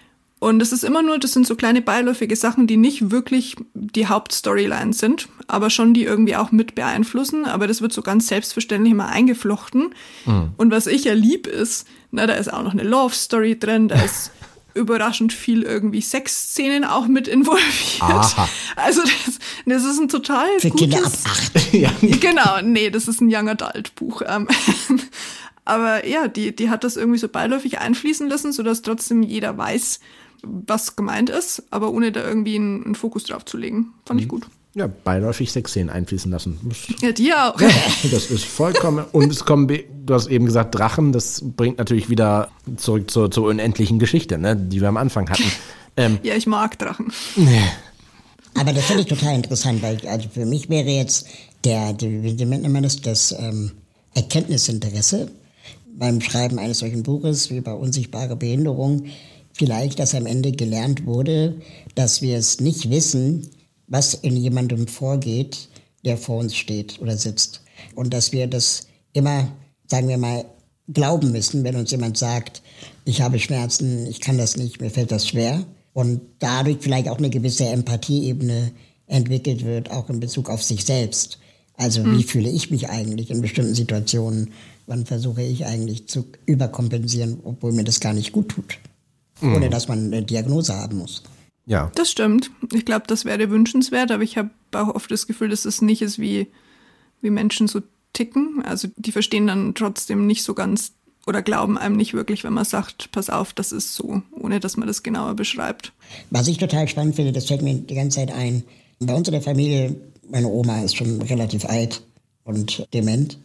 Und es ist immer nur, das sind so kleine beiläufige Sachen, die nicht wirklich die Hauptstoryline sind, aber schon die irgendwie auch mit beeinflussen. Aber das wird so ganz selbstverständlich immer eingeflochten. Mhm. Und was ich ja lieb ist, na, da ist auch noch eine Love Story drin, da ist überraschend viel irgendwie Sexszenen auch mit involviert. Aha. Also das, das ist ein total Für gutes, Kinder ab acht. ja. Genau, nee, das ist ein Young Adult Buch. Ähm, aber ja, die, die hat das irgendwie so beiläufig einfließen lassen, sodass trotzdem jeder weiß, was gemeint ist, aber ohne da irgendwie einen, einen Fokus drauf zu legen. Fand mhm. ich gut. Ja, beiläufig Sexszenen einfließen lassen. Ja, die auch. Ja, das ist vollkommen. Und es kommen, du hast eben gesagt, Drachen, das bringt natürlich wieder zurück zur, zur unendlichen Geschichte, ne, die wir am Anfang hatten. Ähm, ja, ich mag Drachen. Aber das finde ich total interessant, weil also für mich wäre jetzt der, der wie nennt man das, das ähm, Erkenntnisinteresse beim Schreiben eines solchen Buches wie bei Unsichtbare Behinderung vielleicht, dass am Ende gelernt wurde, dass wir es nicht wissen, was in jemandem vorgeht, der vor uns steht oder sitzt. Und dass wir das immer, sagen wir mal, glauben müssen, wenn uns jemand sagt, ich habe Schmerzen, ich kann das nicht, mir fällt das schwer. Und dadurch vielleicht auch eine gewisse Empathieebene entwickelt wird, auch in Bezug auf sich selbst. Also wie hm. fühle ich mich eigentlich in bestimmten Situationen? Wann versuche ich eigentlich zu überkompensieren, obwohl mir das gar nicht gut tut? Ohne dass man eine Diagnose haben muss. Ja. Das stimmt. Ich glaube, das wäre wünschenswert, aber ich habe auch oft das Gefühl, dass es nicht ist, wie, wie Menschen so ticken. Also die verstehen dann trotzdem nicht so ganz oder glauben einem nicht wirklich, wenn man sagt, pass auf, das ist so, ohne dass man das genauer beschreibt. Was ich total spannend finde, das fällt mir die ganze Zeit ein. Bei uns in der Familie, meine Oma ist schon relativ alt und dement.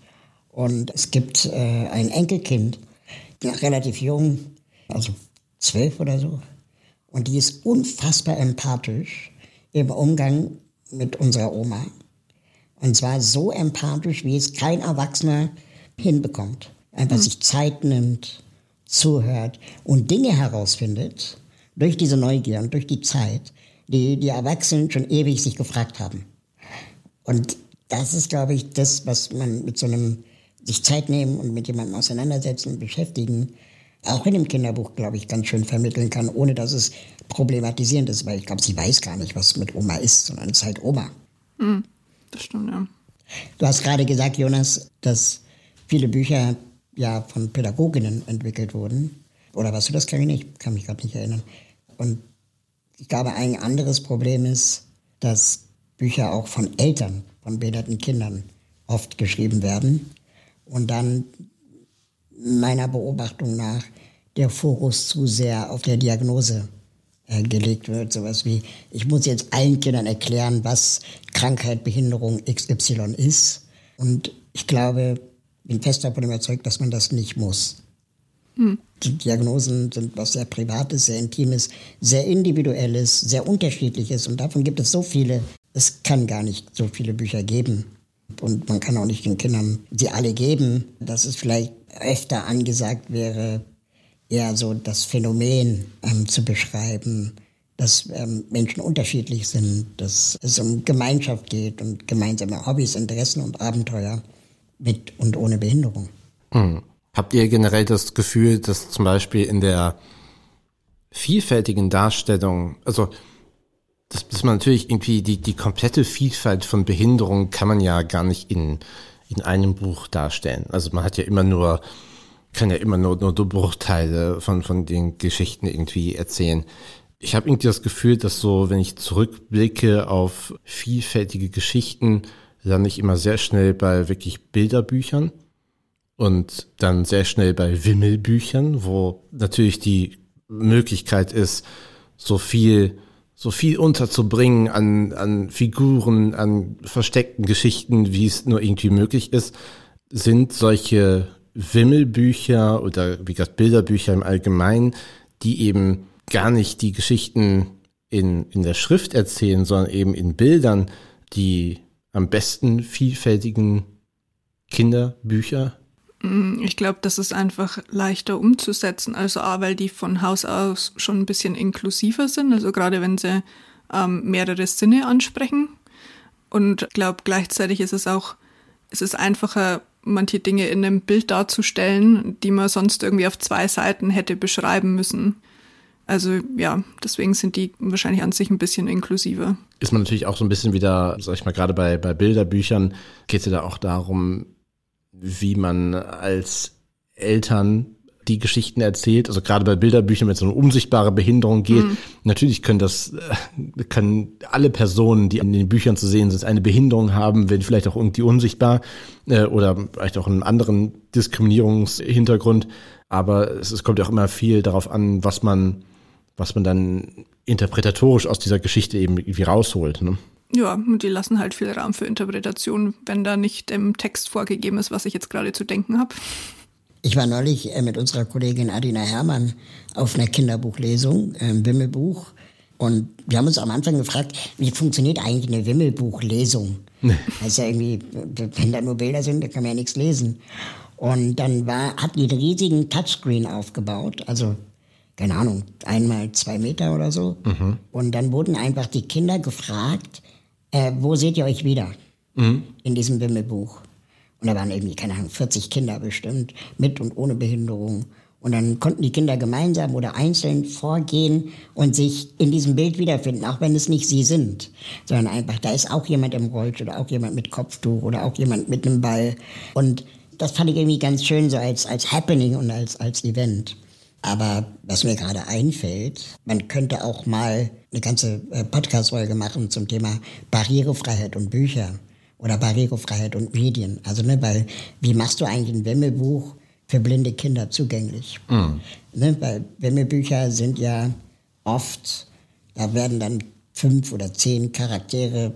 Und es gibt äh, ein Enkelkind, relativ jung, also zwölf oder so. Und die ist unfassbar empathisch im Umgang mit unserer Oma. Und zwar so empathisch, wie es kein Erwachsener hinbekommt. Einfach mhm. sich Zeit nimmt, zuhört und Dinge herausfindet durch diese Neugier und durch die Zeit, die die Erwachsenen schon ewig sich gefragt haben. Und das ist, glaube ich, das, was man mit so einem sich Zeit nehmen und mit jemandem auseinandersetzen und beschäftigen, auch in dem Kinderbuch, glaube ich, ganz schön vermitteln kann, ohne dass es problematisierend ist, weil ich glaube, sie weiß gar nicht, was mit Oma ist, sondern es ist halt Oma. Mhm. Das stimmt, ja. Du hast gerade gesagt, Jonas, dass viele Bücher ja von Pädagoginnen entwickelt wurden. Oder was du das, Karine? Ich kann mich gerade nicht erinnern. Und ich glaube, ein anderes Problem ist, dass Bücher auch von Eltern von behinderten Kindern oft geschrieben werden und dann meiner Beobachtung nach der Fokus zu sehr auf der Diagnose äh, gelegt wird. Sowas wie, ich muss jetzt allen Kindern erklären, was Krankheit, Behinderung XY ist. Und ich glaube, bin fest davon überzeugt, dass man das nicht muss. Hm. Die Diagnosen sind was sehr Privates, sehr Intimes, sehr Individuelles, sehr Unterschiedliches. Und davon gibt es so viele. Es kann gar nicht so viele Bücher geben. Und man kann auch nicht den Kindern sie alle geben. Dass es vielleicht öfter angesagt wäre, eher so das Phänomen ähm, zu beschreiben, dass ähm, Menschen unterschiedlich sind, dass es um Gemeinschaft geht und gemeinsame Hobbys, Interessen und Abenteuer mit und ohne Behinderung. Hm. Habt ihr generell das Gefühl, dass zum Beispiel in der vielfältigen Darstellung, also dass, dass man natürlich irgendwie die, die komplette Vielfalt von Behinderung kann man ja gar nicht in, in einem Buch darstellen. Also man hat ja immer nur, kann ja immer nur, nur Bruchteile von, von den Geschichten irgendwie erzählen. Ich habe irgendwie das Gefühl, dass so, wenn ich zurückblicke auf vielfältige Geschichten, lande ich immer sehr schnell bei wirklich Bilderbüchern und dann sehr schnell bei Wimmelbüchern, wo natürlich die Möglichkeit ist, so viel, so viel unterzubringen an, an Figuren, an versteckten Geschichten, wie es nur irgendwie möglich ist, sind solche Wimmelbücher oder wie gesagt Bilderbücher im Allgemeinen, die eben gar nicht die Geschichten in, in der Schrift erzählen, sondern eben in Bildern, die am besten vielfältigen Kinderbücher? Mm, ich glaube, das ist einfach leichter umzusetzen. Also A, weil die von Haus aus schon ein bisschen inklusiver sind, also gerade wenn sie ähm, mehrere Sinne ansprechen. Und ich glaube, gleichzeitig ist es auch, es ist einfacher, manche Dinge in einem Bild darzustellen, die man sonst irgendwie auf zwei Seiten hätte beschreiben müssen. Also ja, deswegen sind die wahrscheinlich an sich ein bisschen inklusiver. Ist man natürlich auch so ein bisschen wieder, sag ich mal, gerade bei, bei Bilderbüchern geht es ja da auch darum, wie man als Eltern die Geschichten erzählt, also gerade bei Bilderbüchern, wenn es um eine unsichtbare Behinderung geht, mhm. natürlich können das, äh, können alle Personen, die in den Büchern zu sehen sind, eine Behinderung haben, wenn vielleicht auch irgendwie unsichtbar äh, oder vielleicht auch einen anderen Diskriminierungshintergrund. Aber es, es kommt ja auch immer viel darauf an, was man was man dann interpretatorisch aus dieser Geschichte eben irgendwie rausholt. Ne? Ja, und die lassen halt viel Raum für Interpretation, wenn da nicht im Text vorgegeben ist, was ich jetzt gerade zu denken habe. Ich war neulich äh, mit unserer Kollegin Adina Herrmann auf einer Kinderbuchlesung, ähm, Wimmelbuch. Und wir haben uns am Anfang gefragt, wie funktioniert eigentlich eine Wimmelbuchlesung? Nee. Das ist ja irgendwie, wenn da nur Bilder sind, da kann man ja nichts lesen. Und dann war, hat die einen riesigen Touchscreen aufgebaut, also keine Ahnung, einmal zwei Meter oder so. Mhm. Und dann wurden einfach die Kinder gefragt, äh, wo seht ihr euch wieder mhm. in diesem Wimmelbuch? Und da waren irgendwie, keine Ahnung, 40 Kinder bestimmt, mit und ohne Behinderung. Und dann konnten die Kinder gemeinsam oder einzeln vorgehen und sich in diesem Bild wiederfinden, auch wenn es nicht sie sind, sondern einfach, da ist auch jemand im Rollstuhl oder auch jemand mit Kopftuch oder auch jemand mit einem Ball. Und das fand ich irgendwie ganz schön so als, als Happening und als, als Event. Aber was mir gerade einfällt, man könnte auch mal eine ganze äh, Podcast-Folge machen zum Thema Barrierefreiheit und Bücher oder Barrierefreiheit und Medien. Also, ne, weil, wie machst du eigentlich ein Wemmelbuch für blinde Kinder zugänglich? Mhm. Ne, weil Wemmelbücher sind ja oft, da werden dann fünf oder zehn Charaktere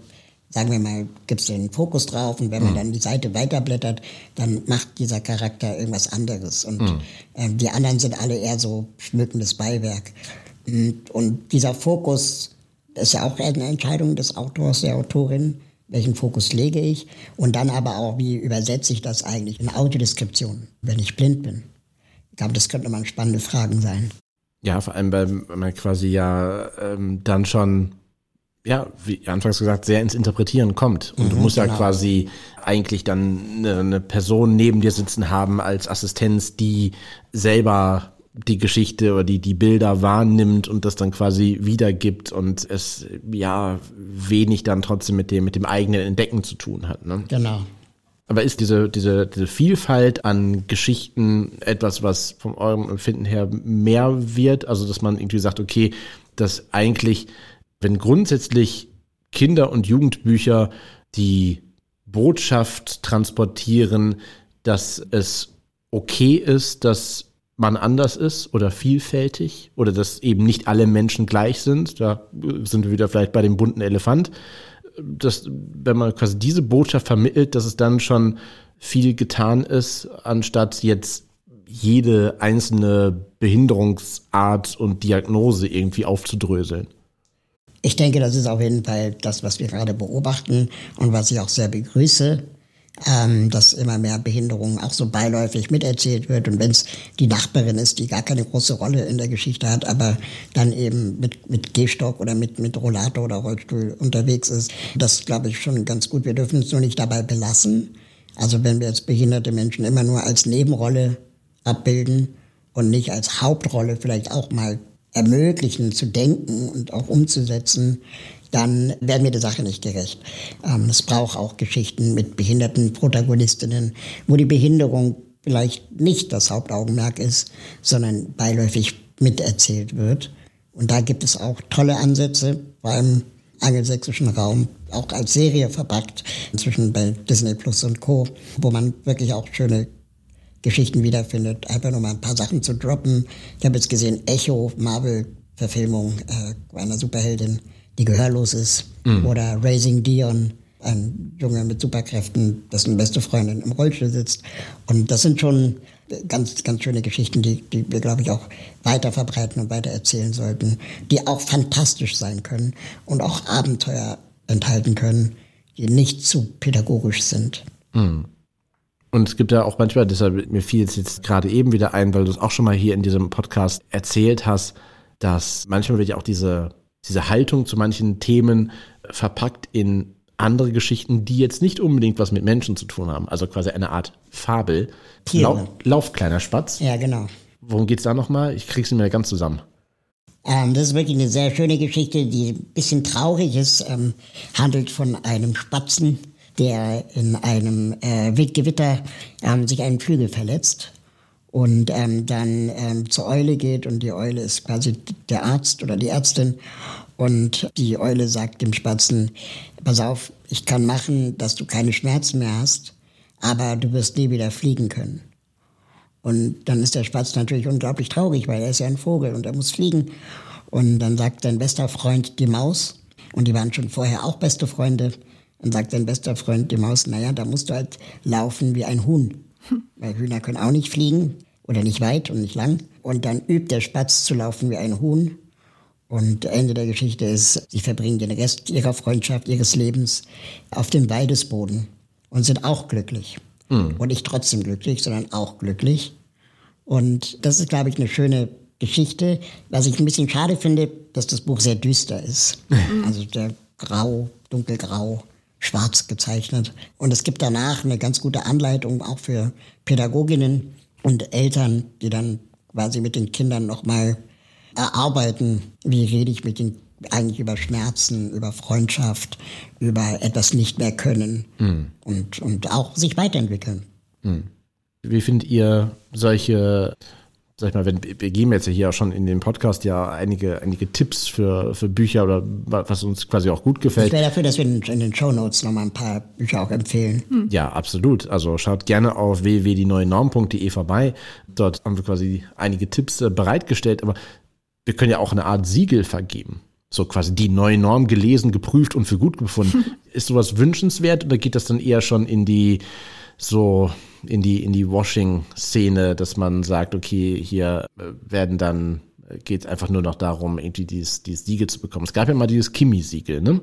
sagen wir mal, gibt es den Fokus drauf und wenn man mhm. dann die Seite weiterblättert, dann macht dieser Charakter irgendwas anderes. Und mhm. äh, die anderen sind alle eher so schmückendes Beiwerk. Und, und dieser Fokus ist ja auch eine Entscheidung des Autors, der Autorin, welchen Fokus lege ich und dann aber auch, wie übersetze ich das eigentlich in Audiodeskription, wenn ich blind bin. Ich glaube, das könnte mal spannende Fragen sein. Ja, vor allem, weil man quasi ja ähm, dann schon ja, wie anfangs gesagt, sehr ins Interpretieren kommt. Und mhm, du musst ja genau. quasi eigentlich dann eine, eine, Person neben dir sitzen haben als Assistenz, die selber die Geschichte oder die, die Bilder wahrnimmt und das dann quasi wiedergibt und es ja wenig dann trotzdem mit dem, mit dem eigenen Entdecken zu tun hat. Ne? Genau. Aber ist diese, diese, diese Vielfalt an Geschichten etwas, was von eurem Empfinden her mehr wird? Also, dass man irgendwie sagt, okay, dass eigentlich wenn grundsätzlich Kinder- und Jugendbücher die Botschaft transportieren, dass es okay ist, dass man anders ist oder vielfältig oder dass eben nicht alle Menschen gleich sind. Da sind wir wieder vielleicht bei dem bunten Elefant. Dass, wenn man quasi diese Botschaft vermittelt, dass es dann schon viel getan ist, anstatt jetzt jede einzelne Behinderungsart und Diagnose irgendwie aufzudröseln. Ich denke, das ist auf jeden Fall das, was wir gerade beobachten und was ich auch sehr begrüße, ähm, dass immer mehr Behinderungen auch so beiläufig miterzählt wird. Und wenn es die Nachbarin ist, die gar keine große Rolle in der Geschichte hat, aber dann eben mit, mit Gehstock oder mit, mit Rollator oder Rollstuhl unterwegs ist, das glaube ich schon ganz gut. Wir dürfen es nur nicht dabei belassen. Also wenn wir jetzt behinderte Menschen immer nur als Nebenrolle abbilden und nicht als Hauptrolle vielleicht auch mal ermöglichen zu denken und auch umzusetzen, dann werden wir der Sache nicht gerecht. Ähm, es braucht auch Geschichten mit behinderten Protagonistinnen, wo die Behinderung vielleicht nicht das Hauptaugenmerk ist, sondern beiläufig miterzählt wird. Und da gibt es auch tolle Ansätze, beim angelsächsischen Raum, auch als Serie verpackt, inzwischen bei Disney Plus und Co., wo man wirklich auch schöne Geschichten wiederfindet. Einfach nur mal ein paar Sachen zu droppen. Ich habe jetzt gesehen, Echo, Marvel-Verfilmung äh, einer Superheldin, die gehörlos ist. Mhm. Oder Raising Dion, ein Junge mit Superkräften, dessen beste Freundin im Rollstuhl sitzt. Und das sind schon ganz, ganz schöne Geschichten, die, die wir, glaube ich, auch weiter verbreiten und weiter erzählen sollten, die auch fantastisch sein können und auch Abenteuer enthalten können, die nicht zu pädagogisch sind. Mhm. Und es gibt ja auch manchmal, deshalb mir fiel es jetzt gerade eben wieder ein, weil du es auch schon mal hier in diesem Podcast erzählt hast, dass manchmal wird ja auch diese, diese Haltung zu manchen Themen verpackt in andere Geschichten, die jetzt nicht unbedingt was mit Menschen zu tun haben. Also quasi eine Art Fabel. Lau Lauf, kleiner Spatz. Ja, genau. Worum geht es da nochmal? Ich krieg's nicht mehr ganz zusammen. Ähm, das ist wirklich eine sehr schöne Geschichte, die ein bisschen traurig ist. Ähm, handelt von einem Spatzen, der in einem äh, Wildgewitter ähm, sich einen Flügel verletzt und ähm, dann ähm, zur Eule geht und die Eule ist quasi der Arzt oder die Ärztin und die Eule sagt dem Spatzen, pass auf, ich kann machen, dass du keine Schmerzen mehr hast, aber du wirst nie wieder fliegen können. Und dann ist der Spatz natürlich unglaublich traurig, weil er ist ja ein Vogel und er muss fliegen. Und dann sagt sein bester Freund die Maus, und die waren schon vorher auch beste Freunde, dann sagt sein bester Freund, die Maus, naja, da musst du halt laufen wie ein Huhn. Weil Hühner können auch nicht fliegen oder nicht weit und nicht lang. Und dann übt der Spatz zu laufen wie ein Huhn. Und Ende der Geschichte ist, sie verbringen den Rest ihrer Freundschaft, ihres Lebens auf dem Weidesboden und sind auch glücklich. Mhm. Und nicht trotzdem glücklich, sondern auch glücklich. Und das ist, glaube ich, eine schöne Geschichte. Was ich ein bisschen schade finde, dass das Buch sehr düster ist. Also der grau, dunkelgrau schwarz gezeichnet. Und es gibt danach eine ganz gute Anleitung auch für Pädagoginnen und Eltern, die dann quasi mit den Kindern nochmal erarbeiten, wie rede ich mit den eigentlich über Schmerzen, über Freundschaft, über etwas nicht mehr können mhm. und, und auch sich weiterentwickeln. Mhm. Wie findet ihr solche sag ich mal, wenn, wir geben jetzt hier auch schon in dem Podcast ja einige, einige Tipps für, für Bücher oder was uns quasi auch gut gefällt. Ich wäre dafür, dass wir in, in den Show Notes nochmal ein paar Bücher auch empfehlen. Hm. Ja, absolut. Also schaut gerne auf www.dieneuenorm.de vorbei. Dort haben wir quasi einige Tipps äh, bereitgestellt, aber wir können ja auch eine Art Siegel vergeben. So quasi die neue Norm gelesen, geprüft und für gut gefunden. Ist sowas wünschenswert oder geht das dann eher schon in die so in die, in die Washing-Szene, dass man sagt, okay, hier äh, werden dann, äh, geht es einfach nur noch darum, irgendwie dieses, dieses Siegel zu bekommen. Es gab ja mal dieses Kimi-Siegel, ne?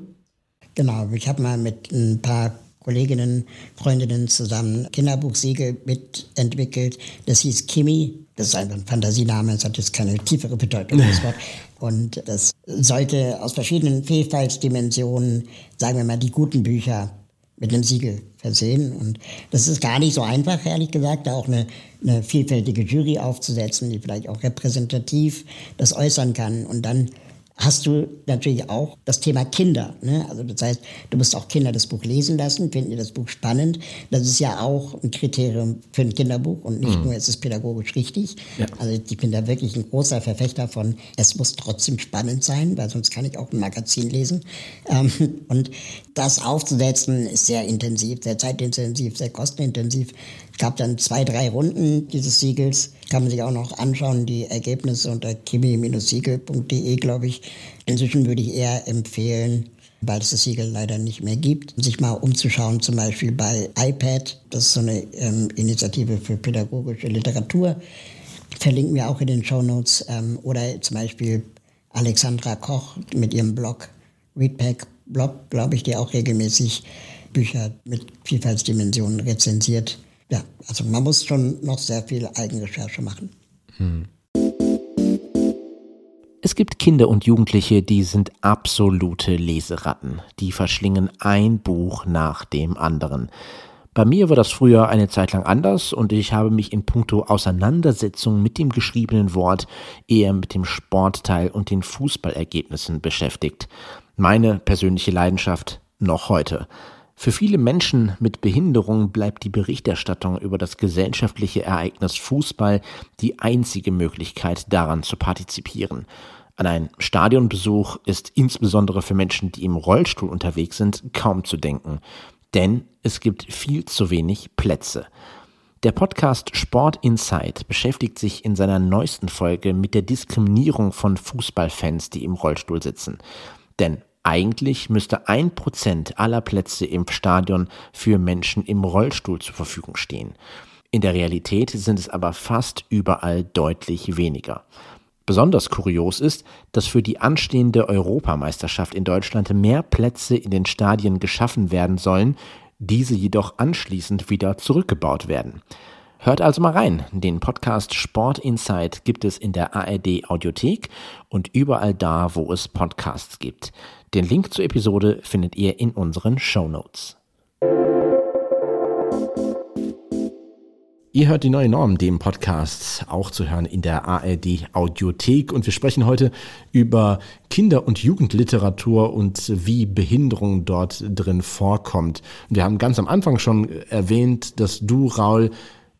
Genau, ich habe mal mit ein paar Kolleginnen, Freundinnen zusammen Kinderbuchsiegel mitentwickelt. Das hieß Kimi. Das ist einfach ein Fantasiename, es hat jetzt keine tiefere Bedeutung, das Wort. Und das sollte aus verschiedenen Vielfaltsdimensionen, sagen wir mal, die guten Bücher mit einem Siegel versehen. Und das ist gar nicht so einfach, ehrlich gesagt, da auch eine, eine vielfältige Jury aufzusetzen, die vielleicht auch repräsentativ das äußern kann. Und dann hast du natürlich auch das Thema Kinder. Ne? Also das heißt, du musst auch Kinder das Buch lesen lassen, finden die das Buch spannend. Das ist ja auch ein Kriterium für ein Kinderbuch und nicht mhm. nur, es ist pädagogisch richtig. Ja. Also ich bin da wirklich ein großer Verfechter von, es muss trotzdem spannend sein, weil sonst kann ich auch ein Magazin lesen. Ähm, und das aufzusetzen ist sehr intensiv, sehr zeitintensiv, sehr kostenintensiv. Es gab dann zwei, drei Runden dieses Siegels. Kann man sich auch noch anschauen, die Ergebnisse unter kimi-siegel.de, glaube ich. Inzwischen würde ich eher empfehlen, weil es das Siegel leider nicht mehr gibt, sich mal umzuschauen, zum Beispiel bei iPad. Das ist so eine ähm, Initiative für pädagogische Literatur. Verlinken wir auch in den Show Notes. Ähm, oder zum Beispiel Alexandra Koch mit ihrem Blog, Readpack Blog, glaube ich, die auch regelmäßig Bücher mit Vielfaltsdimensionen rezensiert. Ja, also man muss schon noch sehr viel Eigenrecherche machen. Hm. Es gibt Kinder und Jugendliche, die sind absolute Leseratten. Die verschlingen ein Buch nach dem anderen. Bei mir war das früher eine Zeit lang anders und ich habe mich in puncto Auseinandersetzung mit dem geschriebenen Wort eher mit dem Sportteil und den Fußballergebnissen beschäftigt. Meine persönliche Leidenschaft noch heute. Für viele Menschen mit Behinderung bleibt die Berichterstattung über das gesellschaftliche Ereignis Fußball die einzige Möglichkeit, daran zu partizipieren. An einen Stadionbesuch ist insbesondere für Menschen, die im Rollstuhl unterwegs sind, kaum zu denken. Denn es gibt viel zu wenig Plätze. Der Podcast Sport Insight beschäftigt sich in seiner neuesten Folge mit der Diskriminierung von Fußballfans, die im Rollstuhl sitzen. Denn eigentlich müsste ein Prozent aller Plätze im Stadion für Menschen im Rollstuhl zur Verfügung stehen. In der Realität sind es aber fast überall deutlich weniger. Besonders kurios ist, dass für die anstehende Europameisterschaft in Deutschland mehr Plätze in den Stadien geschaffen werden sollen, diese jedoch anschließend wieder zurückgebaut werden. Hört also mal rein. Den Podcast Sport Insight gibt es in der ARD Audiothek und überall da, wo es Podcasts gibt. Den Link zur Episode findet ihr in unseren Show Notes. Ihr hört die neue Norm, dem Podcast auch zu hören in der ARD Audiothek. Und wir sprechen heute über Kinder- und Jugendliteratur und wie Behinderung dort drin vorkommt. Wir haben ganz am Anfang schon erwähnt, dass du, Raul,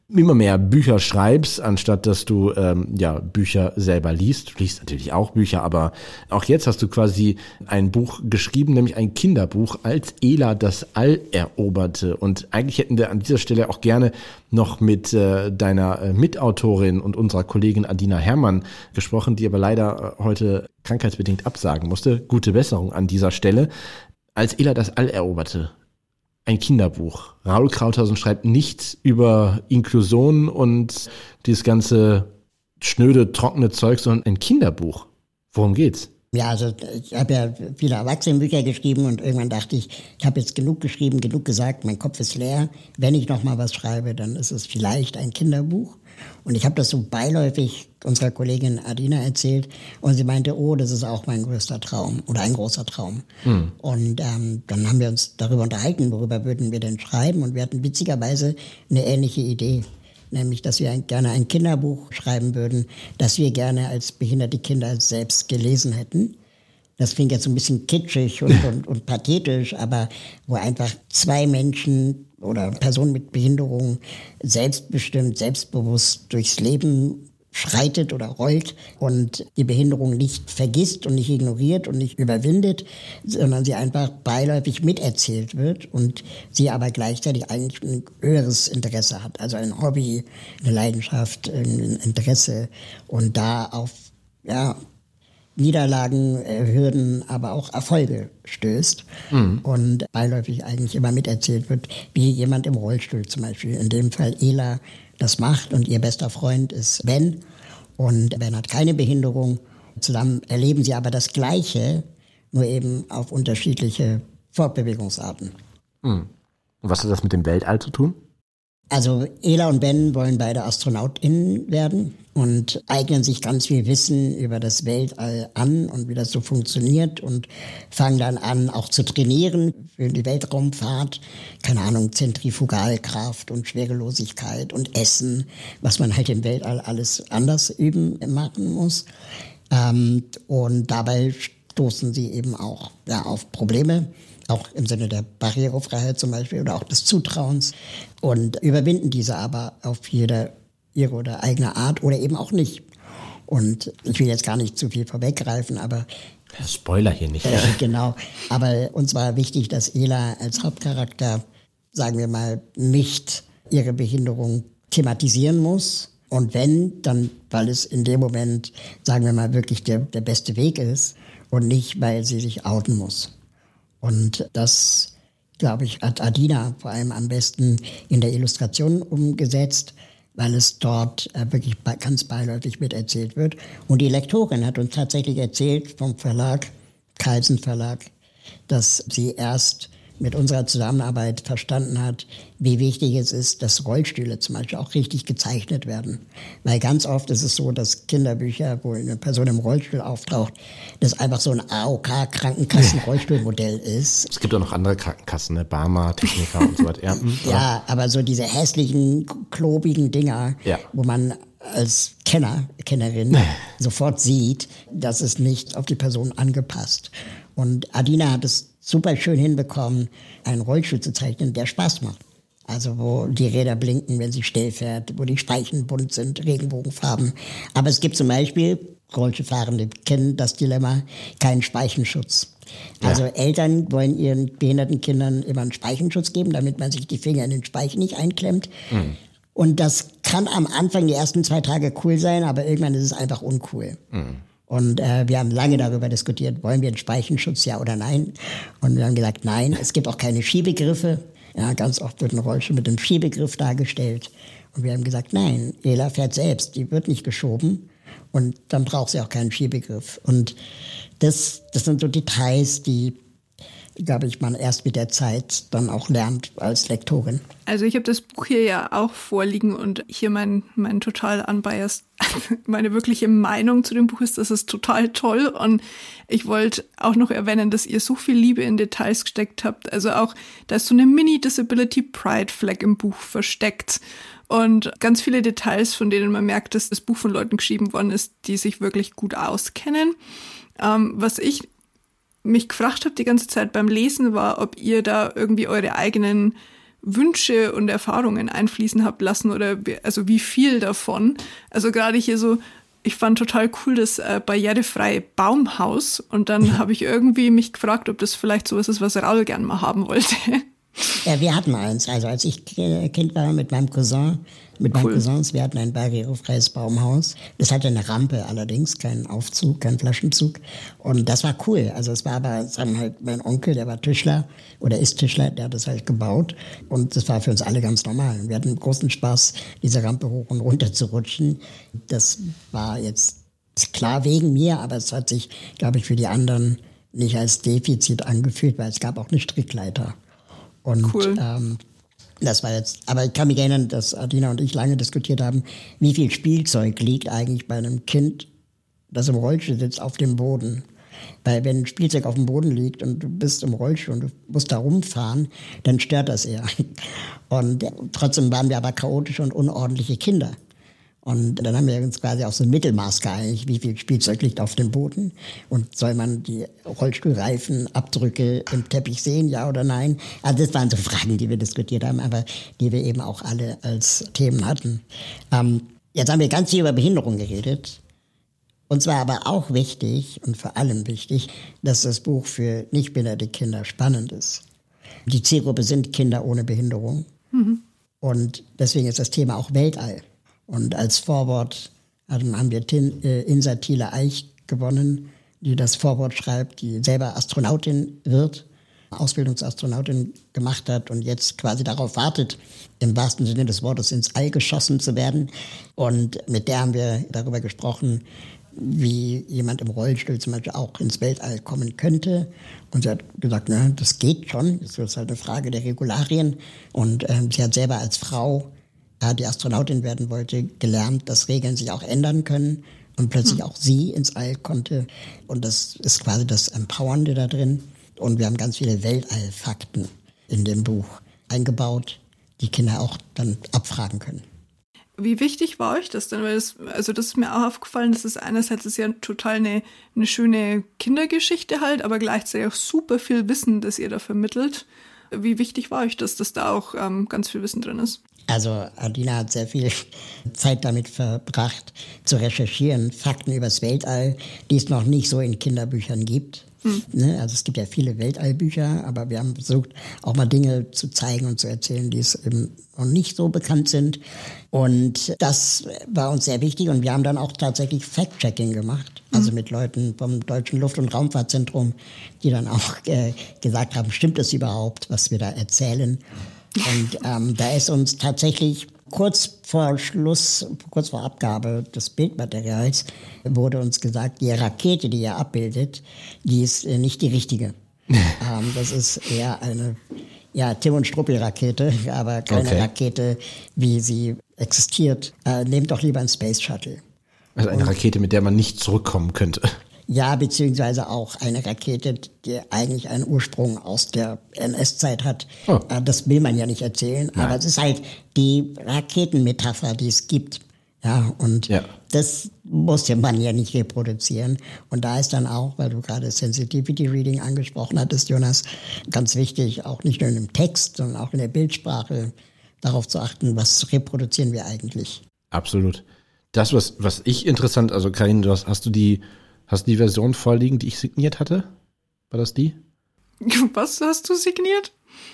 immer mehr Bücher schreibst, anstatt dass du ähm, ja Bücher selber liest. Du liest natürlich auch Bücher, aber auch jetzt hast du quasi ein Buch geschrieben, nämlich ein Kinderbuch, als Ela das All eroberte. Und eigentlich hätten wir an dieser Stelle auch gerne noch mit äh, deiner äh, Mitautorin und unserer Kollegin Adina Herrmann gesprochen, die aber leider äh, heute krankheitsbedingt absagen musste. Gute Besserung an dieser Stelle. Als Ela das All eroberte, ein Kinderbuch. Raul Krauthausen schreibt nichts über Inklusion und dieses ganze schnöde, trockene Zeug, sondern ein Kinderbuch. Worum geht's? Ja, also ich habe ja viele Erwachsenenbücher geschrieben und irgendwann dachte ich, ich habe jetzt genug geschrieben, genug gesagt, mein Kopf ist leer. Wenn ich noch mal was schreibe, dann ist es vielleicht ein Kinderbuch. Und ich habe das so beiläufig unserer Kollegin Adina erzählt und sie meinte, oh, das ist auch mein größter Traum oder ein großer Traum. Mhm. Und ähm, dann haben wir uns darüber unterhalten, worüber würden wir denn schreiben und wir hatten witzigerweise eine ähnliche Idee. Nämlich, dass wir ein, gerne ein Kinderbuch schreiben würden, das wir gerne als behinderte Kinder selbst gelesen hätten. Das klingt jetzt so ein bisschen kitschig und, und, und pathetisch, aber wo einfach zwei Menschen oder Personen mit Behinderung selbstbestimmt, selbstbewusst durchs Leben schreitet oder rollt und die Behinderung nicht vergisst und nicht ignoriert und nicht überwindet, sondern sie einfach beiläufig miterzählt wird und sie aber gleichzeitig eigentlich ein höheres Interesse hat, also ein Hobby, eine Leidenschaft, ein Interesse und da auf ja, Niederlagen, äh, Hürden, aber auch Erfolge stößt mhm. und beiläufig eigentlich immer miterzählt wird, wie jemand im Rollstuhl zum Beispiel, in dem Fall Ela das macht und ihr bester Freund ist Ben und Ben hat keine Behinderung. Zusammen erleben sie aber das Gleiche, nur eben auf unterschiedliche Fortbewegungsarten. Mhm. Und was hat das mit dem Weltall zu tun? Also Ela und Ben wollen beide AstronautInnen werden und eignen sich ganz viel Wissen über das Weltall an und wie das so funktioniert und fangen dann an, auch zu trainieren für die Weltraumfahrt. Keine Ahnung, Zentrifugalkraft und Schwerelosigkeit und Essen, was man halt im Weltall alles anders üben machen muss. Ähm, und dabei stoßen sie eben auch ja, auf Probleme auch im Sinne der Barrierefreiheit zum Beispiel oder auch des Zutrauens und überwinden diese aber auf jede ihre oder eigene Art oder eben auch nicht. Und ich will jetzt gar nicht zu viel vorweggreifen, aber Spoiler hier nicht. Äh, genau. Aber uns war wichtig, dass Ela als Hauptcharakter, sagen wir mal, nicht ihre Behinderung thematisieren muss. Und wenn, dann, weil es in dem Moment, sagen wir mal, wirklich der, der beste Weg ist und nicht, weil sie sich outen muss. Und das, glaube ich, hat Adina vor allem am besten in der Illustration umgesetzt, weil es dort äh, wirklich ganz beiläufig miterzählt wird. Und die Lektorin hat uns tatsächlich erzählt vom Verlag, Carlsen Verlag, dass sie erst mit unserer Zusammenarbeit verstanden hat, wie wichtig es ist, dass Rollstühle zum Beispiel auch richtig gezeichnet werden. Weil ganz oft ist es so, dass Kinderbücher, wo eine Person im Rollstuhl auftaucht, das einfach so ein AOK-Krankenkassen-Rollstuhlmodell ist. Es gibt auch noch andere Krankenkassen, ne? Barmer, Techniker und so weiter. Ja, hm, ja, aber so diese hässlichen, klobigen Dinger, ja. wo man als Kenner, Kennerin sofort sieht, dass es nicht auf die Person angepasst. Und Adina hat es super schön hinbekommen, einen Rollstuhl zu zeichnen, der Spaß macht. Also wo die Räder blinken, wenn sie still fährt, wo die Speichen bunt sind, Regenbogenfarben. Aber es gibt zum Beispiel, Rollstuhlfahrende kennen das Dilemma, keinen Speichenschutz. Also ja. Eltern wollen ihren behinderten Kindern immer einen Speichenschutz geben, damit man sich die Finger in den Speichen nicht einklemmt. Mhm. Und das kann am Anfang die ersten zwei Tage cool sein, aber irgendwann ist es einfach uncool. Mhm. Und äh, wir haben lange darüber diskutiert, wollen wir einen Speichenschutz, ja oder nein? Und wir haben gesagt, nein, es gibt auch keine Schiebegriffe. Ja, ganz oft wird ein Rollstuhl mit einem Schiebegriff dargestellt. Und wir haben gesagt, nein, Ela fährt selbst, die wird nicht geschoben. Und dann braucht sie auch keinen Schiebegriff. Und das, das sind so Details, die glaube ich, man erst mit der Zeit dann auch lernt als Lektorin. Also ich habe das Buch hier ja auch vorliegen und hier mein, mein total unbiased, meine wirkliche Meinung zu dem Buch ist, das ist total toll und ich wollte auch noch erwähnen, dass ihr so viel Liebe in Details gesteckt habt. Also auch, da ist so eine Mini-Disability Pride Flag im Buch versteckt und ganz viele Details, von denen man merkt, dass das Buch von Leuten geschrieben worden ist, die sich wirklich gut auskennen. Ähm, was ich mich gefragt habe die ganze Zeit beim Lesen, war, ob ihr da irgendwie eure eigenen Wünsche und Erfahrungen einfließen habt lassen oder also wie viel davon. Also gerade hier so, ich fand total cool das äh, barrierefreie Baumhaus und dann habe ich irgendwie mich gefragt, ob das vielleicht sowas ist, was Raul gern mal haben wollte. Ja, wir hatten eins. Also als ich Kind war mit meinem Cousin, mit cool. meinen Cousins, wir hatten ein barrierefreies Baumhaus. Das hatte eine Rampe allerdings, keinen Aufzug, keinen Flaschenzug. Und das war cool. Also es war aber, sagen halt, mein Onkel, der war Tischler oder ist Tischler, der hat das halt gebaut. Und das war für uns alle ganz normal. Wir hatten großen Spaß, diese Rampe hoch und runter zu rutschen. Das war jetzt klar wegen mir, aber es hat sich, glaube ich, für die anderen nicht als Defizit angefühlt, weil es gab auch eine Strickleiter. Und cool. ähm, das war jetzt, aber ich kann mich erinnern, dass Adina und ich lange diskutiert haben, wie viel Spielzeug liegt eigentlich bei einem Kind, das im Rollstuhl sitzt, auf dem Boden. Weil wenn ein Spielzeug auf dem Boden liegt und du bist im Rollstuhl und du musst da rumfahren, dann stört das eher. Und trotzdem waren wir aber chaotische und unordentliche Kinder. Und dann haben wir uns quasi auch so ein Mittelmaß geeinigt, wie viel Spielzeug liegt auf dem Boden und soll man die Rollstuhlreifen, Abdrücke im Teppich sehen, ja oder nein? Also das waren so Fragen, die wir diskutiert haben, aber die wir eben auch alle als Themen hatten. Ähm, Jetzt haben wir ganz viel über Behinderung geredet. Und zwar aber auch wichtig und vor allem wichtig, dass das Buch für nicht behinderte Kinder spannend ist. Die Zielgruppe sind Kinder ohne Behinderung. Mhm. Und deswegen ist das Thema auch Weltall. Und als Vorwort haben wir äh, Insa Thiele Eich gewonnen, die das Vorwort schreibt, die selber Astronautin wird, Ausbildungsastronautin gemacht hat und jetzt quasi darauf wartet, im wahrsten Sinne des Wortes ins All geschossen zu werden. Und mit der haben wir darüber gesprochen, wie jemand im Rollstuhl zum Beispiel auch ins Weltall kommen könnte. Und sie hat gesagt, na, das geht schon. Das ist halt eine Frage der Regularien. Und äh, sie hat selber als Frau, die Astronautin werden wollte, gelernt, dass Regeln sich auch ändern können. Und plötzlich hm. auch sie ins All konnte. Und das ist quasi das Empowernde da drin. Und wir haben ganz viele Weltallfakten in dem Buch eingebaut, die Kinder auch dann abfragen können. Wie wichtig war euch das denn? Weil das, also das ist mir auch aufgefallen, dass es einerseits ist ja total eine, eine schöne Kindergeschichte halt, aber gleichzeitig auch super viel Wissen, das ihr da vermittelt. Wie wichtig war euch das, dass da auch ähm, ganz viel Wissen drin ist? Also Adina hat sehr viel Zeit damit verbracht, zu recherchieren, Fakten übers Weltall, die es noch nicht so in Kinderbüchern gibt. Mhm. Ne? Also es gibt ja viele Weltallbücher, aber wir haben versucht, auch mal Dinge zu zeigen und zu erzählen, die es eben noch nicht so bekannt sind. Und das war uns sehr wichtig und wir haben dann auch tatsächlich Fact-Checking gemacht. Also mhm. mit Leuten vom Deutschen Luft- und Raumfahrtzentrum, die dann auch äh, gesagt haben, stimmt es überhaupt, was wir da erzählen? Und ähm, da ist uns tatsächlich kurz vor Schluss, kurz vor Abgabe des Bildmaterials, wurde uns gesagt, die Rakete, die ihr abbildet, die ist äh, nicht die richtige. ähm, das ist eher eine ja, Tim und Struppi-Rakete, aber keine okay. Rakete, wie sie existiert. Äh, nehmt doch lieber ein Space Shuttle. Also eine und, Rakete, mit der man nicht zurückkommen könnte. Ja, beziehungsweise auch eine Rakete, die eigentlich einen Ursprung aus der NS-Zeit hat. Oh. Äh, das will man ja nicht erzählen, Nein. aber es ist halt die Raketenmetapher, die es gibt. Ja, und ja. das musste man ja nicht reproduzieren. Und da ist dann auch, weil du gerade Sensitivity Reading angesprochen hattest, Jonas, ganz wichtig, auch nicht nur in dem Text, sondern auch in der Bildsprache darauf zu achten, was reproduzieren wir eigentlich. Absolut. Das, was, was ich interessant, also Karin, du hast, hast du die Hast du die Version vorliegen, die ich signiert hatte? War das die? Was hast du signiert?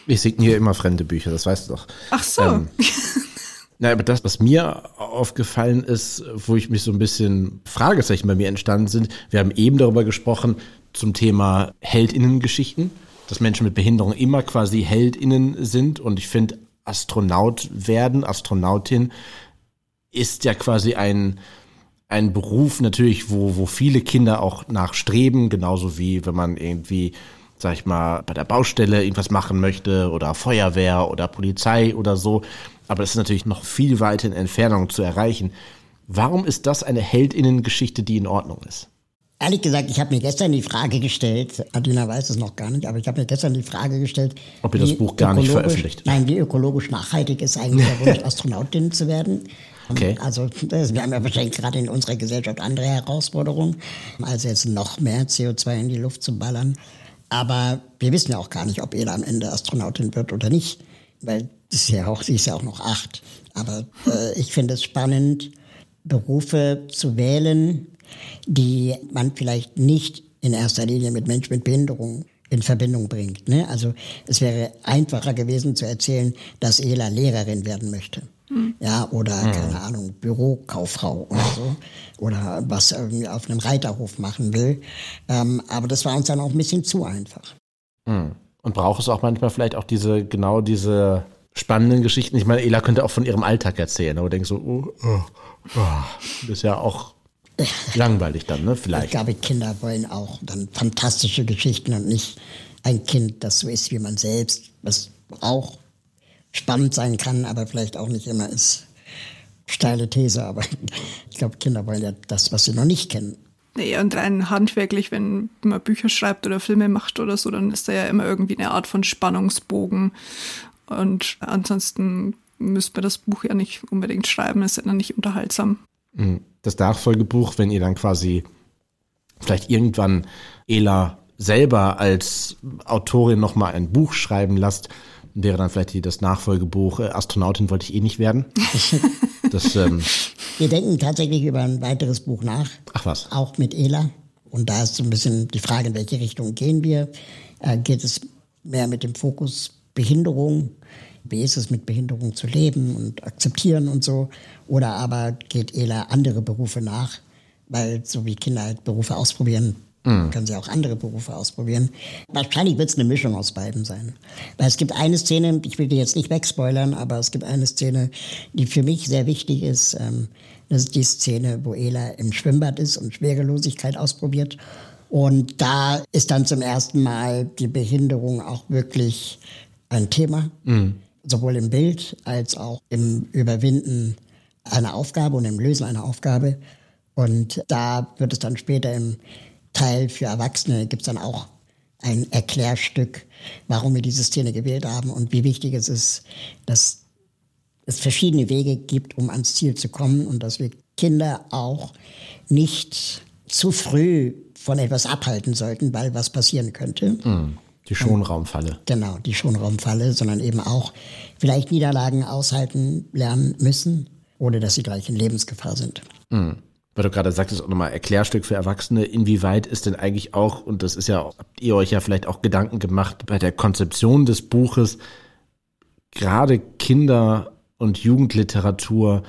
Ich signiere immer fremde Bücher, das weißt du doch. Ach so. Ähm, na, aber das, was mir aufgefallen ist, wo ich mich so ein bisschen Fragezeichen bei mir entstanden sind, wir haben eben darüber gesprochen zum Thema Heldinnengeschichten, dass Menschen mit Behinderung immer quasi Heldinnen sind und ich finde, Astronaut werden, Astronautin ist ja quasi ein, ein Beruf natürlich, wo, wo viele Kinder auch nachstreben, genauso wie wenn man irgendwie, sag ich mal, bei der Baustelle irgendwas machen möchte oder Feuerwehr oder Polizei oder so. Aber es ist natürlich noch viel weiter in Entfernung zu erreichen. Warum ist das eine Heldinnengeschichte, die in Ordnung ist? Ehrlich gesagt, ich habe mir gestern die Frage gestellt, Adina weiß es noch gar nicht, aber ich habe mir gestern die Frage gestellt, ob ihr das Buch gar nicht veröffentlicht. Nein, wie ökologisch nachhaltig ist eigentlich der Wunsch, Astronautin zu werden. Okay. Also wir haben ja wahrscheinlich gerade in unserer Gesellschaft andere Herausforderungen, als jetzt noch mehr CO2 in die Luft zu ballern. Aber wir wissen ja auch gar nicht, ob Ela am Ende Astronautin wird oder nicht, weil das ist ja auch, sie ist ja auch noch acht. Aber äh, ich finde es spannend, Berufe zu wählen, die man vielleicht nicht in erster Linie mit Menschen mit Behinderung in Verbindung bringt. Ne? Also es wäre einfacher gewesen zu erzählen, dass Ela Lehrerin werden möchte. Hm. Ja, oder, hm. keine Ahnung, Bürokauffrau oder so. Oder was irgendwie auf einem Reiterhof machen will. Ähm, aber das war uns dann auch ein bisschen zu einfach. Hm. Und braucht es auch manchmal vielleicht auch diese, genau diese spannenden Geschichten? Ich meine, Ela könnte auch von ihrem Alltag erzählen, aber denkst so, oh, oh, oh, das ist ja auch langweilig dann, ne? Vielleicht. Ich glaube, Kinder wollen auch dann fantastische Geschichten und nicht ein Kind, das so ist wie man selbst, was auch spannend sein kann, aber vielleicht auch nicht immer ist. Steile These, aber ich glaube, Kinder wollen ja das, was sie noch nicht kennen. Nee, und rein handwerklich, wenn man Bücher schreibt oder Filme macht oder so, dann ist da ja immer irgendwie eine Art von Spannungsbogen. Und ansonsten müsste man das Buch ja nicht unbedingt schreiben, ist ja dann nicht unterhaltsam. Mhm. Das Nachfolgebuch, wenn ihr dann quasi vielleicht irgendwann Ela selber als Autorin nochmal ein Buch schreiben lasst, wäre dann vielleicht das Nachfolgebuch äh, Astronautin wollte ich eh nicht werden. Das ähm, Wir denken tatsächlich über ein weiteres Buch nach. Ach was. Auch mit Ela. Und da ist so ein bisschen die Frage, in welche Richtung gehen wir? Äh, geht es mehr mit dem Fokus Behinderung? Wie ist es mit Behinderung zu leben und akzeptieren und so? Oder aber geht Ela andere Berufe nach? Weil so wie Kinder halt Berufe ausprobieren, Mhm. Können sie auch andere Berufe ausprobieren. Wahrscheinlich wird es eine Mischung aus beiden sein. Weil es gibt eine Szene, ich will die jetzt nicht wegspoilern, aber es gibt eine Szene, die für mich sehr wichtig ist. Ähm, das ist die Szene, wo Ela im Schwimmbad ist und Schwerelosigkeit ausprobiert. Und da ist dann zum ersten Mal die Behinderung auch wirklich ein Thema. Mhm. Sowohl im Bild als auch im Überwinden einer Aufgabe und im Lösen einer Aufgabe. Und da wird es dann später im Teil für Erwachsene gibt es dann auch ein Erklärstück, warum wir diese Szene gewählt haben und wie wichtig es ist, dass es verschiedene Wege gibt, um ans Ziel zu kommen und dass wir Kinder auch nicht zu früh von etwas abhalten sollten, weil was passieren könnte. Mm, die Schonraumfalle. Genau, die Schonraumfalle, sondern eben auch vielleicht Niederlagen aushalten lernen müssen, ohne dass sie gleich in Lebensgefahr sind. Mm weil du gerade sagtest, auch nochmal Erklärstück für Erwachsene, inwieweit ist denn eigentlich auch, und das ist ja, habt ihr euch ja vielleicht auch Gedanken gemacht bei der Konzeption des Buches, gerade Kinder- und Jugendliteratur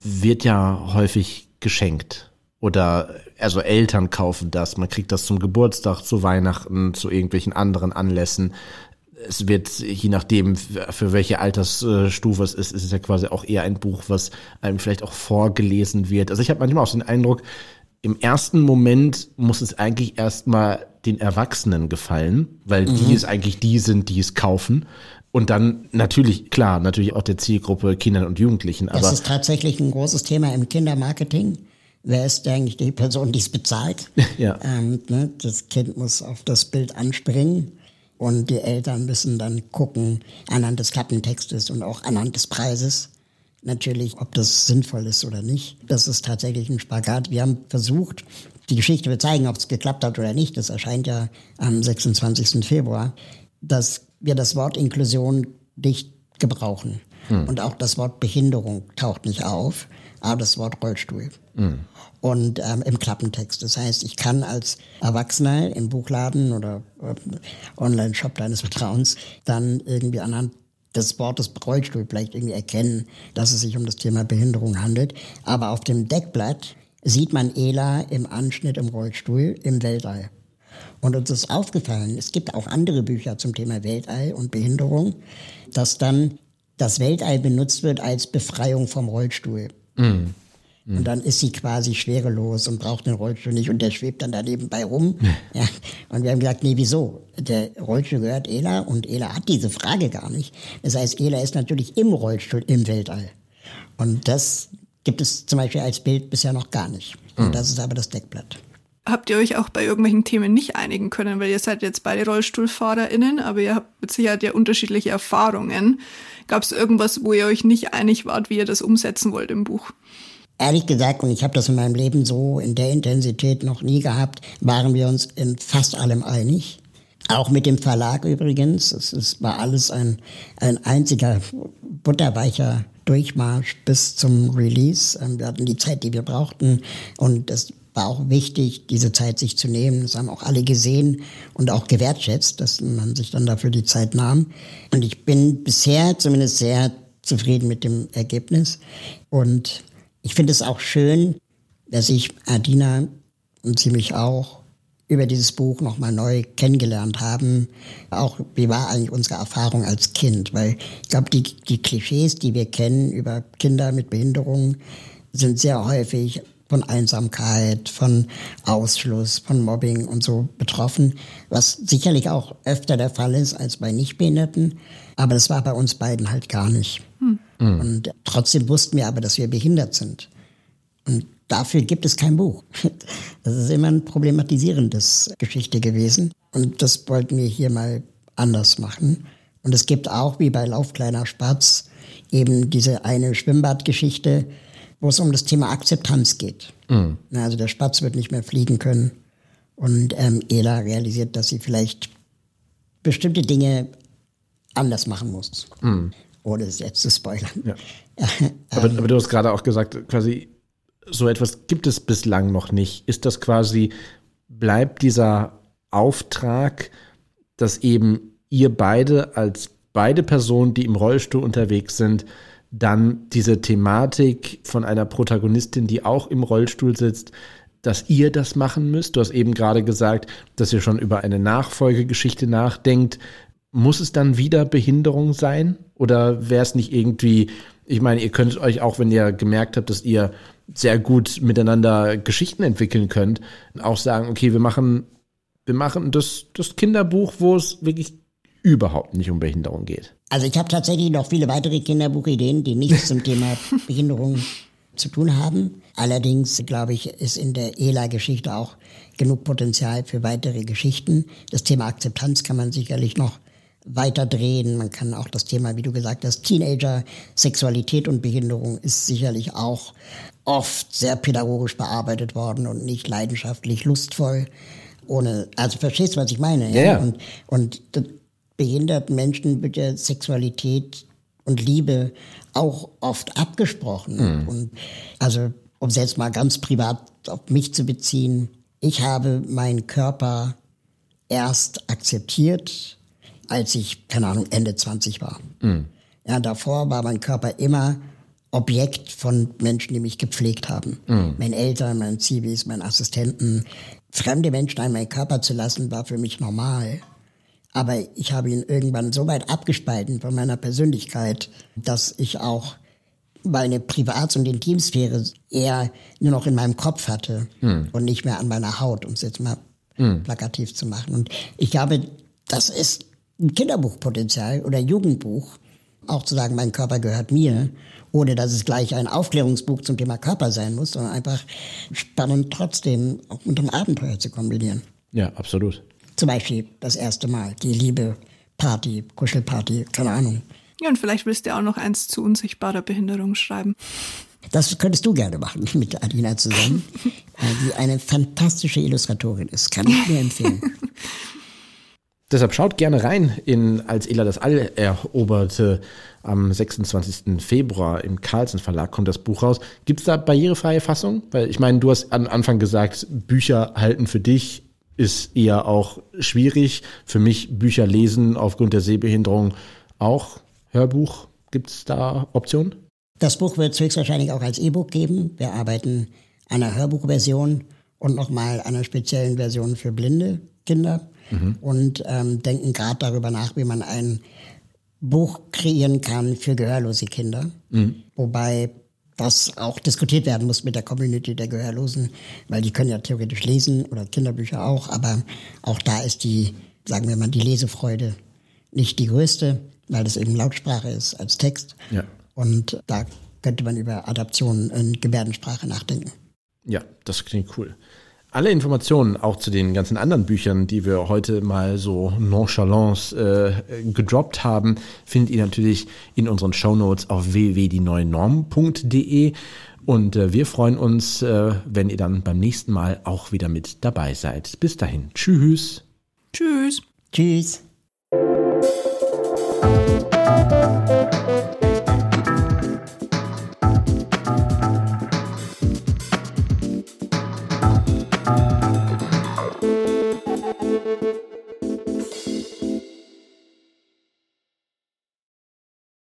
wird ja häufig geschenkt. Oder also Eltern kaufen das, man kriegt das zum Geburtstag, zu Weihnachten, zu irgendwelchen anderen Anlässen es wird, je nachdem, für welche Altersstufe es ist, ist es ja quasi auch eher ein Buch, was einem vielleicht auch vorgelesen wird. Also ich habe manchmal auch so den Eindruck, im ersten Moment muss es eigentlich erstmal den Erwachsenen gefallen, weil mhm. die es eigentlich die sind, die es kaufen. Und dann natürlich, klar, natürlich auch der Zielgruppe Kindern und Jugendlichen. Aber das ist tatsächlich ein großes Thema im Kindermarketing. Wer ist eigentlich die Person, die es bezahlt? ja. Ähm, ne, das Kind muss auf das Bild anspringen. Und die Eltern müssen dann gucken, anhand des Klappentextes und auch anhand des Preises, natürlich, ob das sinnvoll ist oder nicht. Das ist tatsächlich ein Spagat. Wir haben versucht, die Geschichte wird zeigen, ob es geklappt hat oder nicht. Das erscheint ja am 26. Februar, dass wir das Wort Inklusion nicht gebrauchen. Hm. Und auch das Wort Behinderung taucht nicht auf, aber das Wort Rollstuhl. Hm und ähm, im Klappentext. Das heißt, ich kann als Erwachsener im Buchladen oder äh, Online-Shop deines Vertrauens dann irgendwie anhand des Wortes Rollstuhl vielleicht irgendwie erkennen, dass es sich um das Thema Behinderung handelt. Aber auf dem Deckblatt sieht man Ela im Anschnitt im Rollstuhl im Weltall. Und uns ist aufgefallen, es gibt auch andere Bücher zum Thema Weltall und Behinderung, dass dann das Weltall benutzt wird als Befreiung vom Rollstuhl. Mhm. Und mhm. dann ist sie quasi schwerelos und braucht den Rollstuhl nicht und der schwebt dann da nebenbei rum. ja. Und wir haben gesagt, nee, wieso? Der Rollstuhl gehört Ela und Ela hat diese Frage gar nicht. Das heißt, Ela ist natürlich im Rollstuhl im Weltall. Und das gibt es zum Beispiel als Bild bisher noch gar nicht. Und mhm. das ist aber das Deckblatt. Habt ihr euch auch bei irgendwelchen Themen nicht einigen können? Weil ihr seid jetzt beide RollstuhlfahrerInnen, aber ihr habt mit Sicherheit ja unterschiedliche Erfahrungen. Gab es irgendwas, wo ihr euch nicht einig wart, wie ihr das umsetzen wollt im Buch? Ehrlich gesagt, und ich habe das in meinem Leben so in der Intensität noch nie gehabt, waren wir uns in fast allem einig. Auch mit dem Verlag übrigens. Es, es war alles ein, ein einziger butterweicher Durchmarsch bis zum Release. Ähm, wir hatten die Zeit, die wir brauchten. Und es war auch wichtig, diese Zeit sich zu nehmen. Das haben auch alle gesehen und auch gewertschätzt, dass man sich dann dafür die Zeit nahm. Und ich bin bisher zumindest sehr zufrieden mit dem Ergebnis. Und ich finde es auch schön, dass ich Adina und sie mich auch über dieses Buch nochmal neu kennengelernt haben. Auch wie war eigentlich unsere Erfahrung als Kind? Weil ich glaube, die, die Klischees, die wir kennen über Kinder mit Behinderungen, sind sehr häufig von Einsamkeit, von Ausschluss, von Mobbing und so betroffen, was sicherlich auch öfter der Fall ist als bei Nichtbehinderten. Aber das war bei uns beiden halt gar nicht. Hm. Und trotzdem wussten wir aber, dass wir behindert sind. Und dafür gibt es kein Buch. Das ist immer ein problematisierendes Geschichte gewesen. Und das wollten wir hier mal anders machen. Und es gibt auch, wie bei Lauf kleiner Spatz, eben diese eine Schwimmbadgeschichte, wo es um das Thema Akzeptanz geht. Mhm. Also der Spatz wird nicht mehr fliegen können. Und ähm, Ela realisiert, dass sie vielleicht bestimmte Dinge anders machen muss. Mhm. Ohne es jetzt zu spoilern. Ja. aber, aber, du hast gerade auch gesagt, quasi so etwas gibt es bislang noch nicht. Ist das quasi, bleibt dieser Auftrag, dass eben ihr beide als beide Personen, die im Rollstuhl unterwegs sind, dann diese Thematik von einer Protagonistin, die auch im Rollstuhl sitzt, dass ihr das machen müsst. Du hast eben gerade gesagt, dass ihr schon über eine Nachfolgegeschichte nachdenkt. Muss es dann wieder Behinderung sein? Oder wäre es nicht irgendwie, ich meine, ihr könnt euch auch, wenn ihr gemerkt habt, dass ihr sehr gut miteinander Geschichten entwickeln könnt, auch sagen, okay, wir machen, wir machen das, das Kinderbuch, wo es wirklich überhaupt nicht um Behinderung geht. Also ich habe tatsächlich noch viele weitere Kinderbuchideen, die nichts zum Thema Behinderung zu tun haben. Allerdings, glaube ich, ist in der ELA-Geschichte auch genug Potenzial für weitere Geschichten. Das Thema Akzeptanz kann man sicherlich noch weiter drehen. Man kann auch das Thema, wie du gesagt hast, Teenager, Sexualität und Behinderung ist sicherlich auch oft sehr pädagogisch bearbeitet worden und nicht leidenschaftlich lustvoll. Ohne, also verstehst du, was ich meine? Ja. ja. Und, und behinderten Menschen wird ja Sexualität und Liebe auch oft abgesprochen. Mhm. Und also, um es jetzt mal ganz privat auf mich zu beziehen, ich habe meinen Körper erst akzeptiert, als ich, keine Ahnung, Ende 20 war. Mhm. Ja, davor war mein Körper immer Objekt von Menschen, die mich gepflegt haben. Mhm. Meine Eltern, meine Zivis, meine Assistenten. Fremde Menschen an meinen Körper zu lassen, war für mich normal. Aber ich habe ihn irgendwann so weit abgespalten von meiner Persönlichkeit, dass ich auch meine Privats- und Intimsphäre eher nur noch in meinem Kopf hatte hm. und nicht mehr an meiner Haut, um es jetzt mal hm. plakativ zu machen. Und ich glaube, das ist ein Kinderbuchpotenzial oder Jugendbuch, auch zu sagen, mein Körper gehört mir, ohne dass es gleich ein Aufklärungsbuch zum Thema Körper sein muss, sondern einfach spannend trotzdem auch mit einem Abenteuer zu kombinieren. Ja, absolut. Zum Beispiel das erste Mal, die Liebe, Party, Kuschelparty, keine Ahnung. Ja, und vielleicht willst du auch noch eins zu unsichtbarer Behinderung schreiben. Das könntest du gerne machen mit Adina zusammen, die eine fantastische Illustratorin ist. Kann ich mir empfehlen. Deshalb schaut gerne rein in Als Ela das All eroberte. Am 26. Februar im Carlsen Verlag kommt das Buch raus. Gibt es da barrierefreie Fassung? Weil ich meine, du hast am Anfang gesagt, Bücher halten für dich ist eher auch schwierig. Für mich Bücher lesen aufgrund der Sehbehinderung auch. Hörbuch, gibt es da Optionen? Das Buch wird es höchstwahrscheinlich auch als E-Book geben. Wir arbeiten an einer Hörbuchversion und nochmal einer speziellen Version für blinde Kinder mhm. und ähm, denken gerade darüber nach, wie man ein Buch kreieren kann für gehörlose Kinder. Mhm. Wobei das auch diskutiert werden muss mit der Community der Gehörlosen, weil die können ja theoretisch lesen oder Kinderbücher auch, aber auch da ist die, sagen wir mal, die Lesefreude nicht die größte, weil das eben Lautsprache ist als Text. Ja. Und da könnte man über Adaptionen in Gebärdensprache nachdenken. Ja, das klingt cool. Alle Informationen auch zu den ganzen anderen Büchern, die wir heute mal so nonchalance äh, gedroppt haben, findet ihr natürlich in unseren Shownotes auf www.dieneuenorm.de. Und äh, wir freuen uns, äh, wenn ihr dann beim nächsten Mal auch wieder mit dabei seid. Bis dahin. Tschüss. Tschüss. Tschüss.